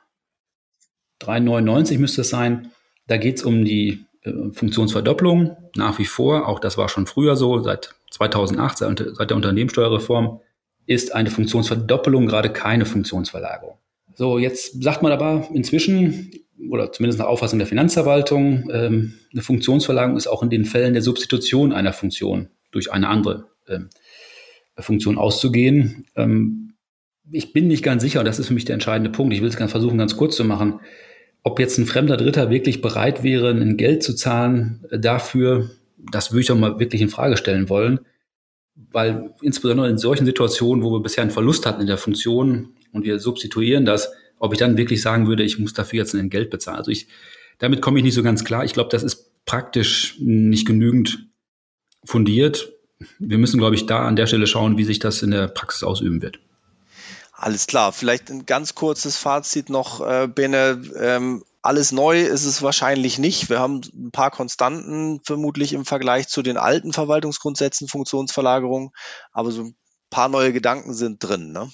399 müsste es sein. Da geht es um die äh, Funktionsverdopplung nach wie vor. Auch das war schon früher so. Seit 2008, seit, seit der Unternehmenssteuerreform, ist eine Funktionsverdoppelung gerade keine Funktionsverlagerung. So, jetzt sagt man aber inzwischen, oder zumindest nach Auffassung der Finanzverwaltung, ähm, eine Funktionsverlagerung ist auch in den Fällen der Substitution einer Funktion durch eine andere ähm, Funktion auszugehen. Ähm, ich bin nicht ganz sicher, und das ist für mich der entscheidende Punkt, ich will es ganz versuchen, ganz kurz zu machen, ob jetzt ein fremder Dritter wirklich bereit wäre, ein Geld zu zahlen äh, dafür, das würde ich doch mal wirklich in Frage stellen wollen. Weil insbesondere in solchen Situationen, wo wir bisher einen Verlust hatten in der Funktion und wir substituieren das, ob ich dann wirklich sagen würde, ich muss dafür jetzt ein Geld bezahlen. Also ich, damit komme ich nicht so ganz klar. Ich glaube, das ist praktisch nicht genügend fundiert. Wir müssen, glaube ich, da an der Stelle schauen, wie sich das in der Praxis ausüben wird. Alles klar. Vielleicht ein ganz kurzes Fazit noch, äh, Bene. Ähm, alles neu ist es wahrscheinlich nicht. Wir haben ein paar Konstanten vermutlich im Vergleich zu den alten Verwaltungsgrundsätzen, Funktionsverlagerung, aber so ein paar neue Gedanken sind drin. Ne?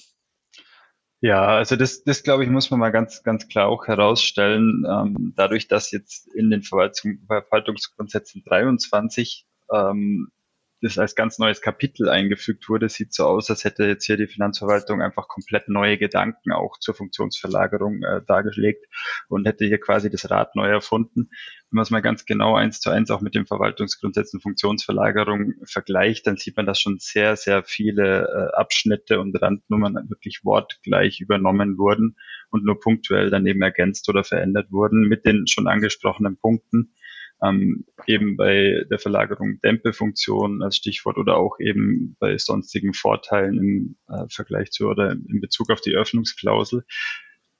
Ja, also das, das glaube ich, muss man mal ganz, ganz klar auch herausstellen. Ähm, dadurch, dass jetzt in den Verwaltungsgrundsätzen 23 ähm, das als ganz neues Kapitel eingefügt wurde, sieht so aus, als hätte jetzt hier die Finanzverwaltung einfach komplett neue Gedanken auch zur Funktionsverlagerung äh, dargelegt und hätte hier quasi das Rad neu erfunden. Wenn man es mal ganz genau eins zu eins auch mit den Verwaltungsgrundsätzen Funktionsverlagerung vergleicht, dann sieht man, dass schon sehr, sehr viele äh, Abschnitte und Randnummern wirklich wortgleich übernommen wurden und nur punktuell daneben ergänzt oder verändert wurden mit den schon angesprochenen Punkten ähm, eben bei der Verlagerung Dämpefunktion als Stichwort oder auch eben bei sonstigen Vorteilen im äh, Vergleich zu oder in Bezug auf die Öffnungsklausel.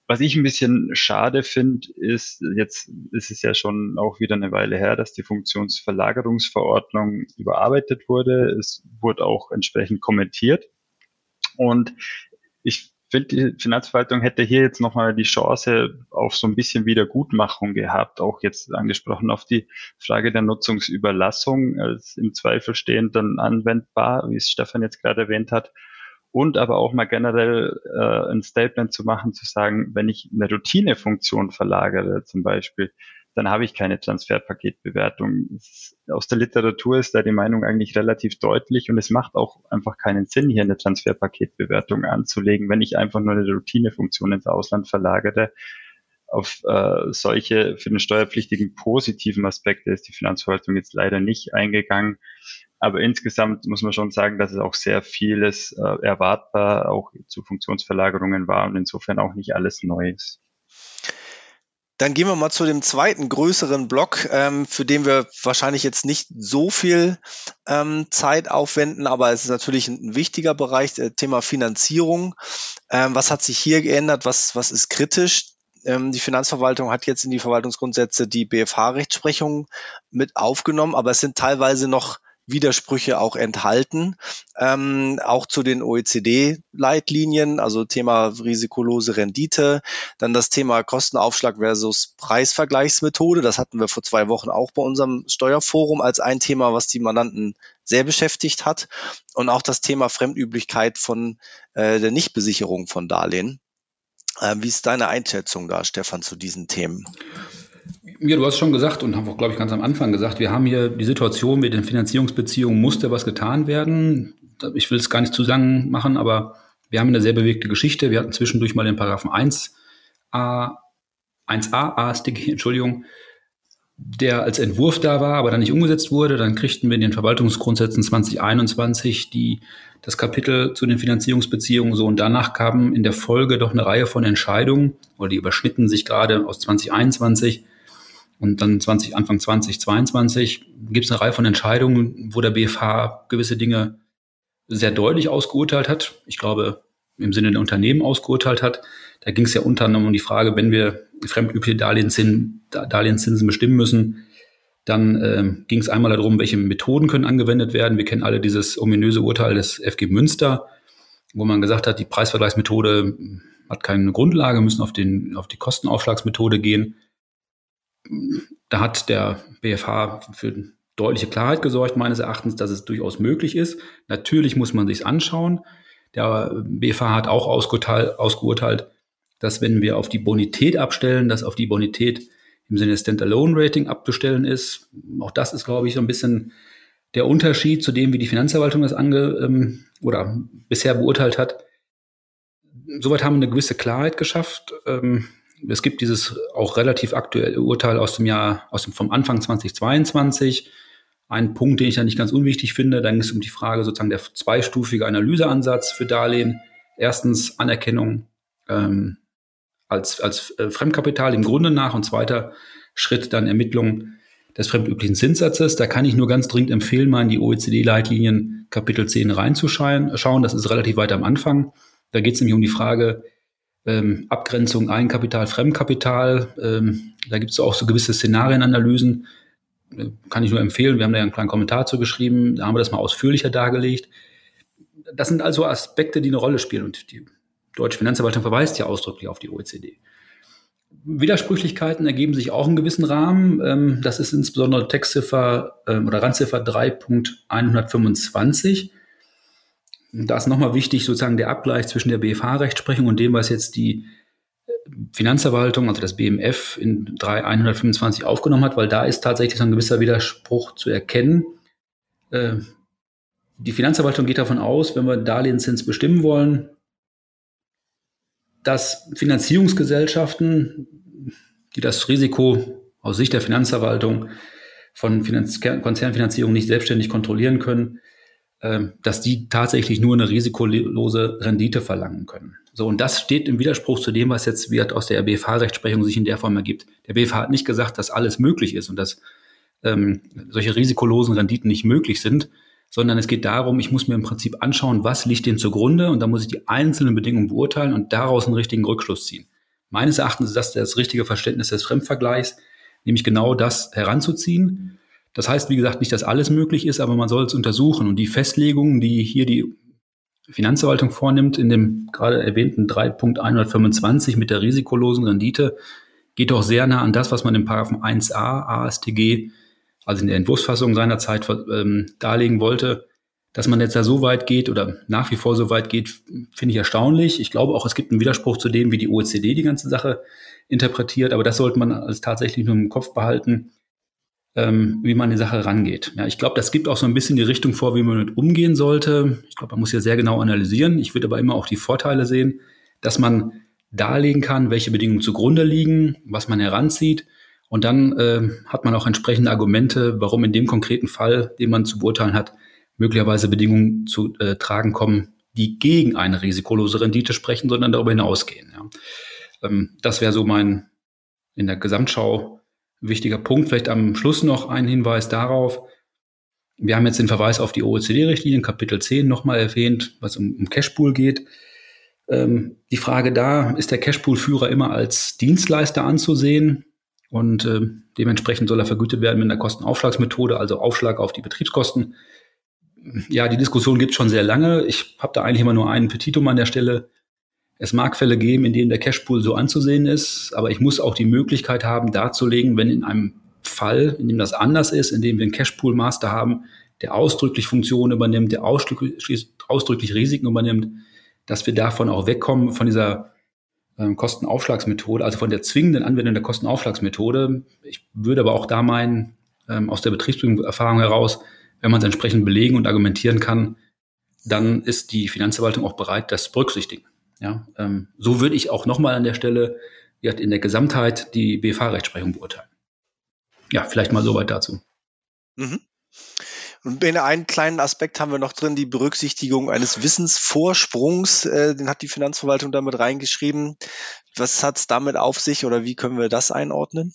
Was ich ein bisschen schade finde, ist, jetzt ist es ja schon auch wieder eine Weile her, dass die Funktionsverlagerungsverordnung überarbeitet wurde. Es wurde auch entsprechend kommentiert. Und ich finde, die Finanzverwaltung hätte hier jetzt nochmal die Chance auf so ein bisschen Wiedergutmachung gehabt, auch jetzt angesprochen auf die Frage der Nutzungsüberlassung als im Zweifel stehend dann anwendbar, wie es Stefan jetzt gerade erwähnt hat. Und aber auch mal generell äh, ein Statement zu machen, zu sagen, wenn ich eine Routinefunktion verlagere, zum Beispiel, dann habe ich keine Transferpaketbewertung. Aus der Literatur ist da die Meinung eigentlich relativ deutlich und es macht auch einfach keinen Sinn, hier eine Transferpaketbewertung anzulegen, wenn ich einfach nur eine Routinefunktion ins Ausland verlagere. Auf äh, solche für den Steuerpflichtigen positiven Aspekte ist die Finanzverwaltung jetzt leider nicht eingegangen. Aber insgesamt muss man schon sagen, dass es auch sehr vieles äh, erwartbar auch zu Funktionsverlagerungen war und insofern auch nicht alles neu ist. Dann gehen wir mal zu dem zweiten größeren Block, ähm, für den wir wahrscheinlich jetzt nicht so viel ähm, Zeit aufwenden, aber es ist natürlich ein, wichtiger Bereich, äh, Thema Finanzierung. Ähm, was hat sich hier geändert? Was, was ist kritisch? Ähm, die Finanzverwaltung hat jetzt in die Verwaltungsgrundsätze die BFH-Rechtsprechung mit aufgenommen, aber es sind teilweise noch Widersprüche auch enthalten, ähm, auch zu den OECD-Leitlinien, also Thema risikolose Rendite, dann das Thema Kostenaufschlag versus Preisvergleichsmethode, das hatten wir vor zwei Wochen auch bei unserem Steuerforum als ein Thema, was die Mandanten sehr beschäftigt hat und auch das Thema Fremdüblichkeit von äh, der Nichtbesicherung von Darlehen. Äh, wie ist deine Einschätzung da, Stefan, zu diesen Themen? Ja, du hast schon gesagt und haben auch, glaube ich, ganz am Anfang gesagt, wir haben hier die Situation mit den Finanzierungsbeziehungen, musste was getan werden. Ich will es gar nicht zu lang machen, aber wir haben eine sehr bewegte Geschichte. Wir hatten zwischendurch mal den Paragraphen 1a, 1a AStG, Entschuldigung, der als Entwurf da war, aber dann nicht umgesetzt wurde. Dann kriegten wir in den Verwaltungsgrundsätzen 2021 die, das Kapitel zu den Finanzierungsbeziehungen so und danach kamen in der Folge doch eine Reihe von Entscheidungen, oder die überschnitten sich gerade aus 2021 und dann 20, Anfang 2022 gibt es eine Reihe von Entscheidungen, wo der BFH gewisse Dinge sehr deutlich ausgeurteilt hat. Ich glaube, im Sinne der Unternehmen ausgeurteilt hat. Da ging es ja unter anderem um die Frage, wenn wir fremdübliche Darlehenszinsen, bestimmen müssen, dann äh, ging es einmal darum, welche Methoden können angewendet werden. Wir kennen alle dieses ominöse Urteil des FG Münster, wo man gesagt hat, die Preisvergleichsmethode hat keine Grundlage, müssen auf, den, auf die Kostenaufschlagsmethode gehen da hat der BFH für deutliche Klarheit gesorgt, meines Erachtens, dass es durchaus möglich ist. Natürlich muss man sich anschauen. Der BFH hat auch ausgeurteilt, dass wenn wir auf die Bonität abstellen, dass auf die Bonität im Sinne Standalone-Rating abzustellen ist. Auch das ist, glaube ich, so ein bisschen der Unterschied zu dem, wie die Finanzverwaltung das ange ähm, oder bisher beurteilt hat soweit haben wir eine gewisse Klarheit geschafft. Ähm, es gibt dieses auch relativ aktuelle Urteil aus dem Jahr, aus dem, vom Anfang 2022. Ein Punkt, den ich da nicht ganz unwichtig finde, dann ist es um die Frage sozusagen der zweistufige Analyseansatz für Darlehen. Erstens Anerkennung ähm, als, als äh, Fremdkapital im Grunde nach und zweiter Schritt dann Ermittlung des fremdüblichen Zinssatzes. Da kann ich nur ganz dringend empfehlen, mal in die OECD-Leitlinien Kapitel 10 reinzuschauen. Das ist relativ weit am Anfang. Da geht es nämlich um die Frage ähm, Abgrenzung Eigenkapital, Fremdkapital. Ähm, da gibt es auch so gewisse Szenarienanalysen. Äh, kann ich nur empfehlen. Wir haben da einen kleinen Kommentar zu geschrieben. Da haben wir das mal ausführlicher dargelegt. Das sind also Aspekte, die eine Rolle spielen. Und die Deutsche Finanzverwaltung verweist ja ausdrücklich auf die OECD. Widersprüchlichkeiten ergeben sich auch in gewissen Rahmen. Ähm, das ist insbesondere Textziffer ähm, oder Randziffer 3.125. Da ist nochmal wichtig sozusagen der Abgleich zwischen der BFH-Rechtsprechung und dem, was jetzt die äh, Finanzverwaltung, also das BMF in 3.125 aufgenommen hat, weil da ist tatsächlich so ein gewisser Widerspruch zu erkennen. Äh, die Finanzverwaltung geht davon aus, wenn wir Darlehenszins bestimmen wollen, dass Finanzierungsgesellschaften, die das Risiko aus Sicht der Finanzverwaltung von Finanz Konzernfinanzierung nicht selbstständig kontrollieren können, dass die tatsächlich nur eine risikolose Rendite verlangen können. So, und das steht im Widerspruch zu dem, was jetzt wird aus der BFH-Rechtsprechung sich in der Form ergibt. Der BFH hat nicht gesagt, dass alles möglich ist und dass ähm, solche risikolosen Renditen nicht möglich sind, sondern es geht darum, ich muss mir im Prinzip anschauen, was liegt dem zugrunde und dann muss ich die einzelnen Bedingungen beurteilen und daraus einen richtigen Rückschluss ziehen. Meines Erachtens ist das das richtige Verständnis des Fremdvergleichs, nämlich genau das heranzuziehen. Das heißt, wie gesagt, nicht, dass alles möglich ist, aber man soll es untersuchen und die Festlegungen, die hier die Finanzverwaltung vornimmt, in dem gerade erwähnten 3.125 mit der risikolosen Rendite, geht doch sehr nah an das, was man im Paragraphen 1a ASTG also in der Entwurfsfassung seinerzeit ähm, darlegen wollte. Dass man jetzt da so weit geht oder nach wie vor so weit geht, finde ich erstaunlich. Ich glaube auch, es gibt einen Widerspruch zu dem, wie die OECD die ganze Sache interpretiert, aber das sollte man als tatsächlich nur im Kopf behalten, ähm, wie man die Sache rangeht. Ja, ich glaube, das gibt auch so ein bisschen die Richtung vor, wie man damit umgehen sollte. Ich glaube, man muss ja sehr genau analysieren. Ich würde aber immer auch die Vorteile sehen, dass man darlegen kann, welche Bedingungen zugrunde liegen, was man heranzieht und dann äh, hat man auch entsprechende Argumente, warum in dem konkreten Fall, den man zu beurteilen hat, möglicherweise Bedingungen zu äh, tragen kommen, die gegen eine risikolose Rendite sprechen, sondern darüber hinausgehen. Ja. Ähm, das wäre so mein in der Gesamtschau wichtiger Punkt. Vielleicht am Schluss noch ein Hinweis darauf. Wir haben jetzt den Verweis auf die OECD-Richtlinien, Kapitel 10 nochmal erwähnt, was um, um Cashpool geht. Ähm, die Frage da, ist der Cashpool-Führer immer als Dienstleister anzusehen? Und äh, dementsprechend soll er vergütet werden mit einer Kostenaufschlagsmethode, also Aufschlag auf die Betriebskosten. Ja, die Diskussion gibt schon sehr lange. Ich habe da eigentlich immer nur einen Petitum an der Stelle. Es mag Fälle geben, in denen der Cashpool so anzusehen ist, aber ich muss auch die Möglichkeit haben, darzulegen, wenn in einem Fall, in dem das anders ist, in dem wir einen Cashpool-Master haben, der ausdrücklich Funktionen übernimmt, der ausdrücklich, Risiken übernimmt, dass wir davon auch wegkommen, von dieser ähm, Kostenaufschlagsmethode, also von der zwingenden Anwendung der Kostenaufschlagsmethode. Ich würde aber auch da meinen, ähm, aus der Betriebserfahrung heraus, wenn man es entsprechend belegen und argumentieren kann, dann ist die Finanzverwaltung auch bereit, das berücksichtigen. Ja, ähm, so würde ich auch nochmal an der Stelle in der Gesamtheit die BFH-Rechtsprechung beurteilen. Ja, vielleicht mal soweit dazu. Mhm. Und in einen kleinen Aspekt haben wir noch drin, die Berücksichtigung eines Wissensvorsprungs. Äh, den hat die Finanzverwaltung damit reingeschrieben. Was hat es damit auf sich oder wie können wir das einordnen?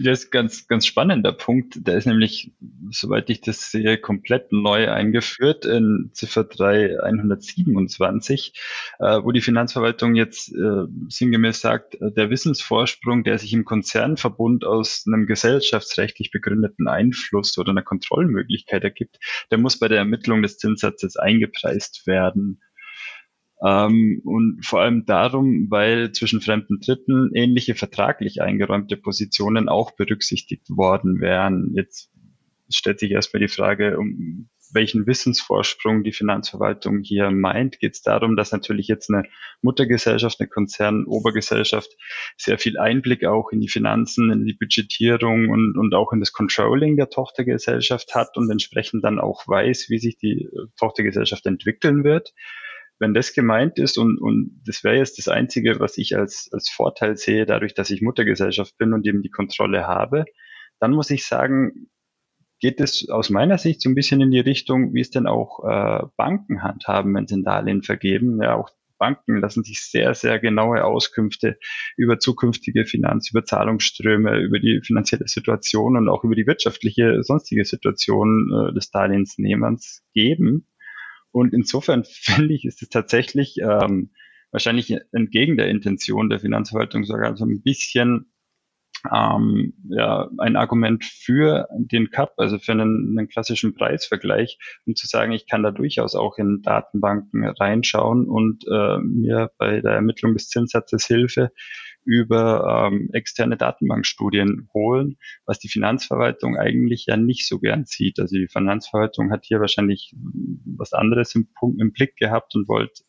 Das ist ganz, ganz spannender Punkt. Der ist nämlich, soweit ich das sehe, komplett neu eingeführt in Ziffer 3 127, äh, wo die Finanzverwaltung jetzt äh, sinngemäß sagt, äh, der Wissensvorsprung, der sich im Konzernverbund aus einem gesellschaftsrechtlich begründeten Einfluss oder einer Kontrollmöglichkeit ergibt, der muss bei der Ermittlung des Zinssatzes eingepreist werden. Ähm, und vor allem darum, weil zwischen fremden Dritten ähnliche vertraglich eingeräumte Positionen auch berücksichtigt worden wären. Jetzt stellt sich erstmal die Frage, um welchen Wissensvorsprung die Finanzverwaltung hier meint. Geht es darum, dass natürlich jetzt eine Muttergesellschaft, eine Konzernobergesellschaft sehr viel Einblick auch in die Finanzen, in die Budgetierung und, und auch in das Controlling der Tochtergesellschaft hat und entsprechend dann auch weiß, wie sich die Tochtergesellschaft entwickeln wird wenn das gemeint ist und, und das wäre jetzt das Einzige, was ich als, als Vorteil sehe, dadurch, dass ich Muttergesellschaft bin und eben die Kontrolle habe, dann muss ich sagen, geht es aus meiner Sicht so ein bisschen in die Richtung, wie es denn auch äh, Banken handhaben, wenn sie ein Darlehen vergeben. Ja, auch Banken lassen sich sehr, sehr genaue Auskünfte über zukünftige Finanz-, über Zahlungsströme, über die finanzielle Situation und auch über die wirtschaftliche, sonstige Situation äh, des Darlehensnehmers geben. Und insofern finde ich, ist es tatsächlich ähm, wahrscheinlich entgegen der Intention der Finanzverwaltung sogar so ein bisschen ähm, ja, ein Argument für den Cup, also für einen, einen klassischen Preisvergleich, um zu sagen, ich kann da durchaus auch in Datenbanken reinschauen und äh, mir bei der Ermittlung des Zinssatzes Hilfe über ähm, externe Datenbankstudien holen, was die Finanzverwaltung eigentlich ja nicht so gern sieht. Also die Finanzverwaltung hat hier wahrscheinlich was anderes im, im Blick gehabt und wollte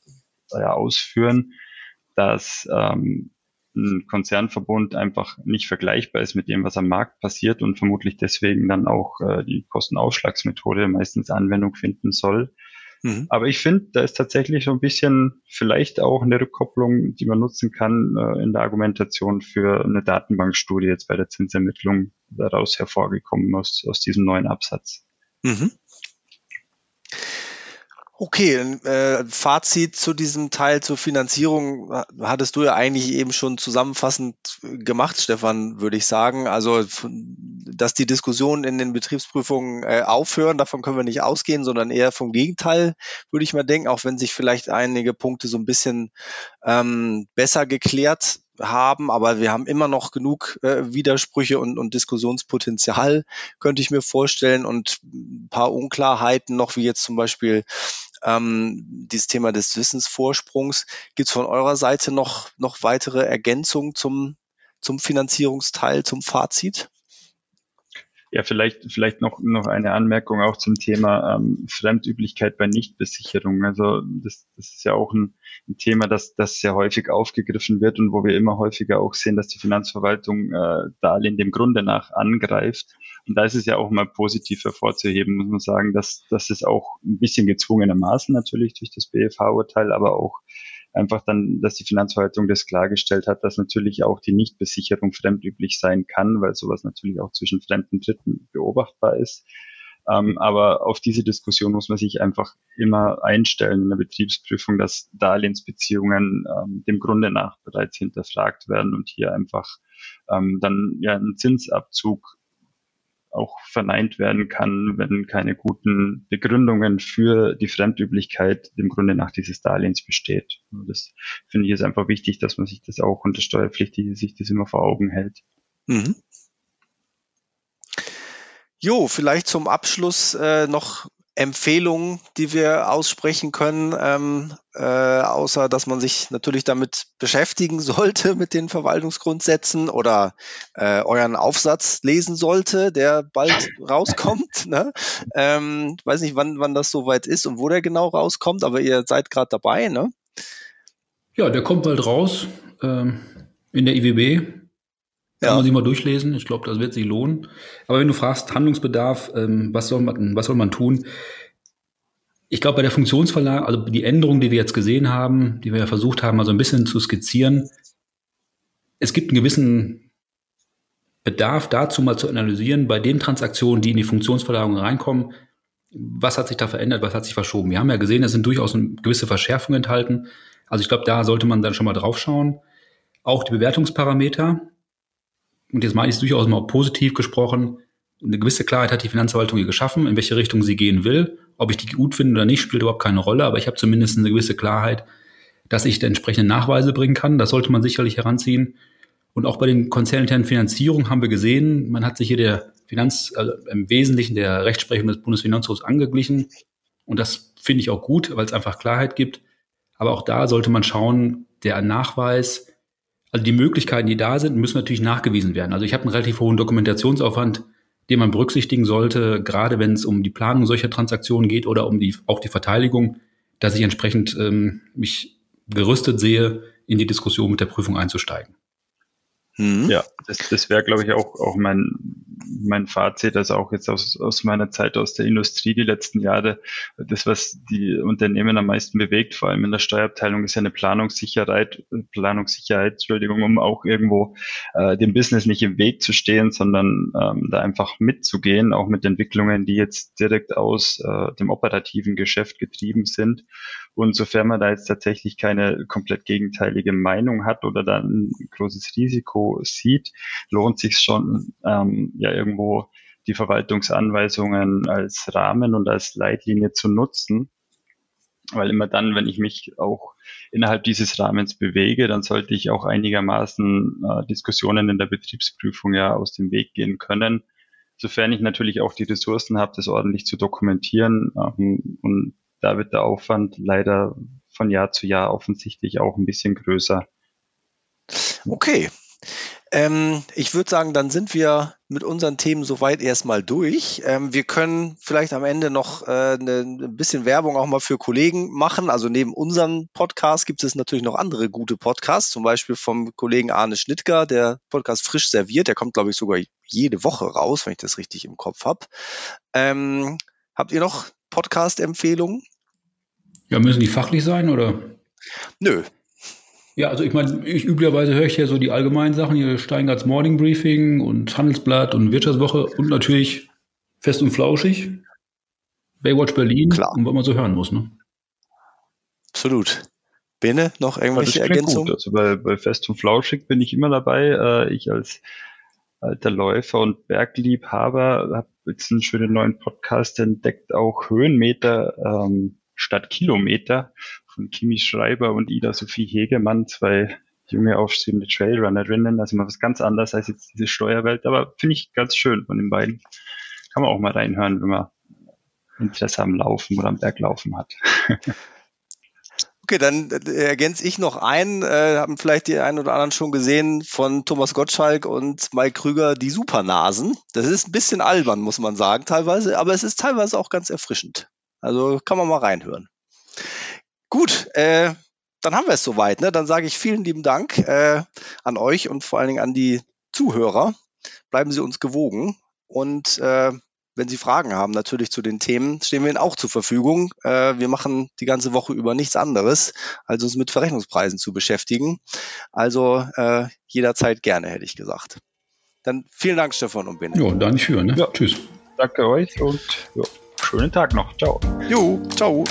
ja ausführen, dass ähm, ein Konzernverbund einfach nicht vergleichbar ist mit dem, was am Markt passiert und vermutlich deswegen dann auch äh, die Kostenaufschlagsmethode meistens Anwendung finden soll. Mhm. Aber ich finde, da ist tatsächlich so ein bisschen vielleicht auch eine Rückkopplung, die man nutzen kann äh, in der Argumentation für eine Datenbankstudie jetzt bei der Zinsermittlung daraus hervorgekommen aus, aus diesem neuen Absatz. Mhm. Okay, äh, Fazit zu diesem Teil zur Finanzierung hattest du ja eigentlich eben schon zusammenfassend gemacht, Stefan, würde ich sagen. Also, dass die Diskussionen in den Betriebsprüfungen äh, aufhören, davon können wir nicht ausgehen, sondern eher vom Gegenteil, würde ich mal denken, auch wenn sich vielleicht einige Punkte so ein bisschen ähm, besser geklärt haben, aber wir haben immer noch genug äh, Widersprüche und, und Diskussionspotenzial, könnte ich mir vorstellen, und ein paar Unklarheiten noch, wie jetzt zum Beispiel ähm, dieses Thema des Wissensvorsprungs. Gibt es von eurer Seite noch, noch weitere Ergänzungen zum, zum Finanzierungsteil, zum Fazit? Ja, vielleicht, vielleicht noch, noch eine Anmerkung auch zum Thema ähm, Fremdüblichkeit bei Nichtbesicherung. Also das, das ist ja auch ein, ein Thema, das, das sehr häufig aufgegriffen wird und wo wir immer häufiger auch sehen, dass die Finanzverwaltung äh, Darlehen dem Grunde nach angreift. Und da ist es ja auch mal positiv hervorzuheben, muss man sagen, dass, dass es auch ein bisschen gezwungenermaßen natürlich durch das BFH-Urteil, aber auch einfach dann, dass die Finanzverwaltung das klargestellt hat, dass natürlich auch die Nichtbesicherung fremdüblich sein kann, weil sowas natürlich auch zwischen fremden Dritten beobachtbar ist. Ähm, aber auf diese Diskussion muss man sich einfach immer einstellen in der Betriebsprüfung, dass Darlehensbeziehungen ähm, dem Grunde nach bereits hinterfragt werden und hier einfach ähm, dann ja ein Zinsabzug auch verneint werden kann, wenn keine guten Begründungen für die Fremdüblichkeit dem Grunde nach dieses Darlehens besteht. Das finde ich ist einfach wichtig, dass man sich das auch unter Steuerpflichtige sich das immer vor Augen hält. Mhm. Jo, vielleicht zum Abschluss äh, noch Empfehlungen, die wir aussprechen können, ähm, äh, außer dass man sich natürlich damit beschäftigen sollte mit den Verwaltungsgrundsätzen oder äh, euren Aufsatz lesen sollte, der bald rauskommt. Ne? Ähm, weiß nicht, wann, wann das soweit ist und wo der genau rauskommt, aber ihr seid gerade dabei, ne? Ja, der kommt bald raus ähm, in der IWB. Kann ja. man sich mal durchlesen. Ich glaube, das wird sich lohnen. Aber wenn du fragst, Handlungsbedarf, ähm, was, soll man, was soll man tun? Ich glaube, bei der Funktionsverlagerung, also die Änderungen, die wir jetzt gesehen haben, die wir ja versucht haben, also ein bisschen zu skizzieren, es gibt einen gewissen Bedarf dazu mal zu analysieren, bei den Transaktionen, die in die Funktionsverlagerung reinkommen, was hat sich da verändert, was hat sich verschoben. Wir haben ja gesehen, es sind durchaus eine gewisse Verschärfungen enthalten. Also ich glaube, da sollte man dann schon mal drauf schauen. Auch die Bewertungsparameter, und jetzt meine ich es durchaus mal positiv gesprochen, eine gewisse Klarheit hat die Finanzverwaltung hier geschaffen, in welche Richtung sie gehen will. Ob ich die gut finde oder nicht, spielt überhaupt keine Rolle, aber ich habe zumindest eine gewisse Klarheit, dass ich entsprechende Nachweise bringen kann. Das sollte man sicherlich heranziehen. Und auch bei den konzerninternen Finanzierungen haben wir gesehen, man hat sich hier der Finanz, also im Wesentlichen der Rechtsprechung des Bundesfinanzhofs angeglichen. Und das finde ich auch gut, weil es einfach Klarheit gibt. Aber auch da sollte man schauen, der Nachweis also die Möglichkeiten, die da sind, müssen natürlich nachgewiesen werden. Also ich habe einen relativ hohen Dokumentationsaufwand, den man berücksichtigen sollte, gerade wenn es um die Planung solcher Transaktionen geht oder um die, auch die Verteidigung, dass ich entsprechend ähm, mich gerüstet sehe, in die Diskussion mit der Prüfung einzusteigen. Mhm. Ja, das, das wäre, glaube ich, auch, auch mein, mein Fazit, also auch jetzt aus, aus meiner Zeit aus der Industrie die letzten Jahre, das, was die Unternehmen am meisten bewegt, vor allem in der Steuerabteilung, ist ja eine Planungssicherheit, Planungssicherheit, Entschuldigung, um auch irgendwo äh, dem Business nicht im Weg zu stehen, sondern ähm, da einfach mitzugehen, auch mit Entwicklungen, die jetzt direkt aus äh, dem operativen Geschäft getrieben sind. Und sofern man da jetzt tatsächlich keine komplett gegenteilige Meinung hat oder da ein großes Risiko sieht, lohnt sich schon ähm, ja irgendwo die Verwaltungsanweisungen als Rahmen und als Leitlinie zu nutzen. Weil immer dann, wenn ich mich auch innerhalb dieses Rahmens bewege, dann sollte ich auch einigermaßen äh, Diskussionen in der Betriebsprüfung ja aus dem Weg gehen können, sofern ich natürlich auch die Ressourcen habe, das ordentlich zu dokumentieren. Ähm, und da wird der Aufwand leider von Jahr zu Jahr offensichtlich auch ein bisschen größer. Okay. Ähm, ich würde sagen, dann sind wir mit unseren Themen soweit erstmal durch. Ähm, wir können vielleicht am Ende noch äh, eine, ein bisschen Werbung auch mal für Kollegen machen. Also neben unserem Podcast gibt es natürlich noch andere gute Podcasts, zum Beispiel vom Kollegen Arne Schnittger, der Podcast Frisch serviert. Der kommt, glaube ich, sogar jede Woche raus, wenn ich das richtig im Kopf habe. Ähm, habt ihr noch Podcast-Empfehlungen? Ja, müssen die fachlich sein oder? Nö, ja, also ich meine, ich üblicherweise höre ich ja so die allgemeinen Sachen, hier Steingarts Morning Briefing und Handelsblatt und Wirtschaftswoche und natürlich Fest und Flauschig, Baywatch Berlin Klar. und was man so hören muss. Ne? Absolut. Bene, noch irgendwelche Ergänzungen? Also bei, bei Fest und Flauschig bin ich immer dabei. Äh, ich als alter Läufer und Bergliebhaber habe jetzt einen schönen neuen Podcast entdeckt, auch Höhenmeter ähm, statt Kilometer von Kimi Schreiber und Ida Sophie Hegemann, zwei junge aufstrebende Trailrunnerinnen, also mal was ganz anderes als jetzt diese Steuerwelt, aber finde ich ganz schön von den beiden. Kann man auch mal reinhören, wenn man Interesse am Laufen oder am Berglaufen hat. Okay, dann äh, ergänze ich noch einen, äh, haben vielleicht die einen oder anderen schon gesehen, von Thomas Gottschalk und Mike Krüger, die Supernasen. Das ist ein bisschen albern, muss man sagen, teilweise, aber es ist teilweise auch ganz erfrischend. Also kann man mal reinhören. Gut, äh, dann haben wir es soweit. Ne? Dann sage ich vielen lieben Dank äh, an euch und vor allen Dingen an die Zuhörer. Bleiben Sie uns gewogen. Und äh, wenn Sie Fragen haben, natürlich zu den Themen, stehen wir Ihnen auch zur Verfügung. Äh, wir machen die ganze Woche über nichts anderes, als uns mit Verrechnungspreisen zu beschäftigen. Also äh, jederzeit gerne, hätte ich gesagt. Dann vielen Dank, Stefan und Ben. Ja, dann nicht für. Ne? Ja. Tschüss. Danke euch und ja, schönen Tag noch. Ciao. Jo, ciao.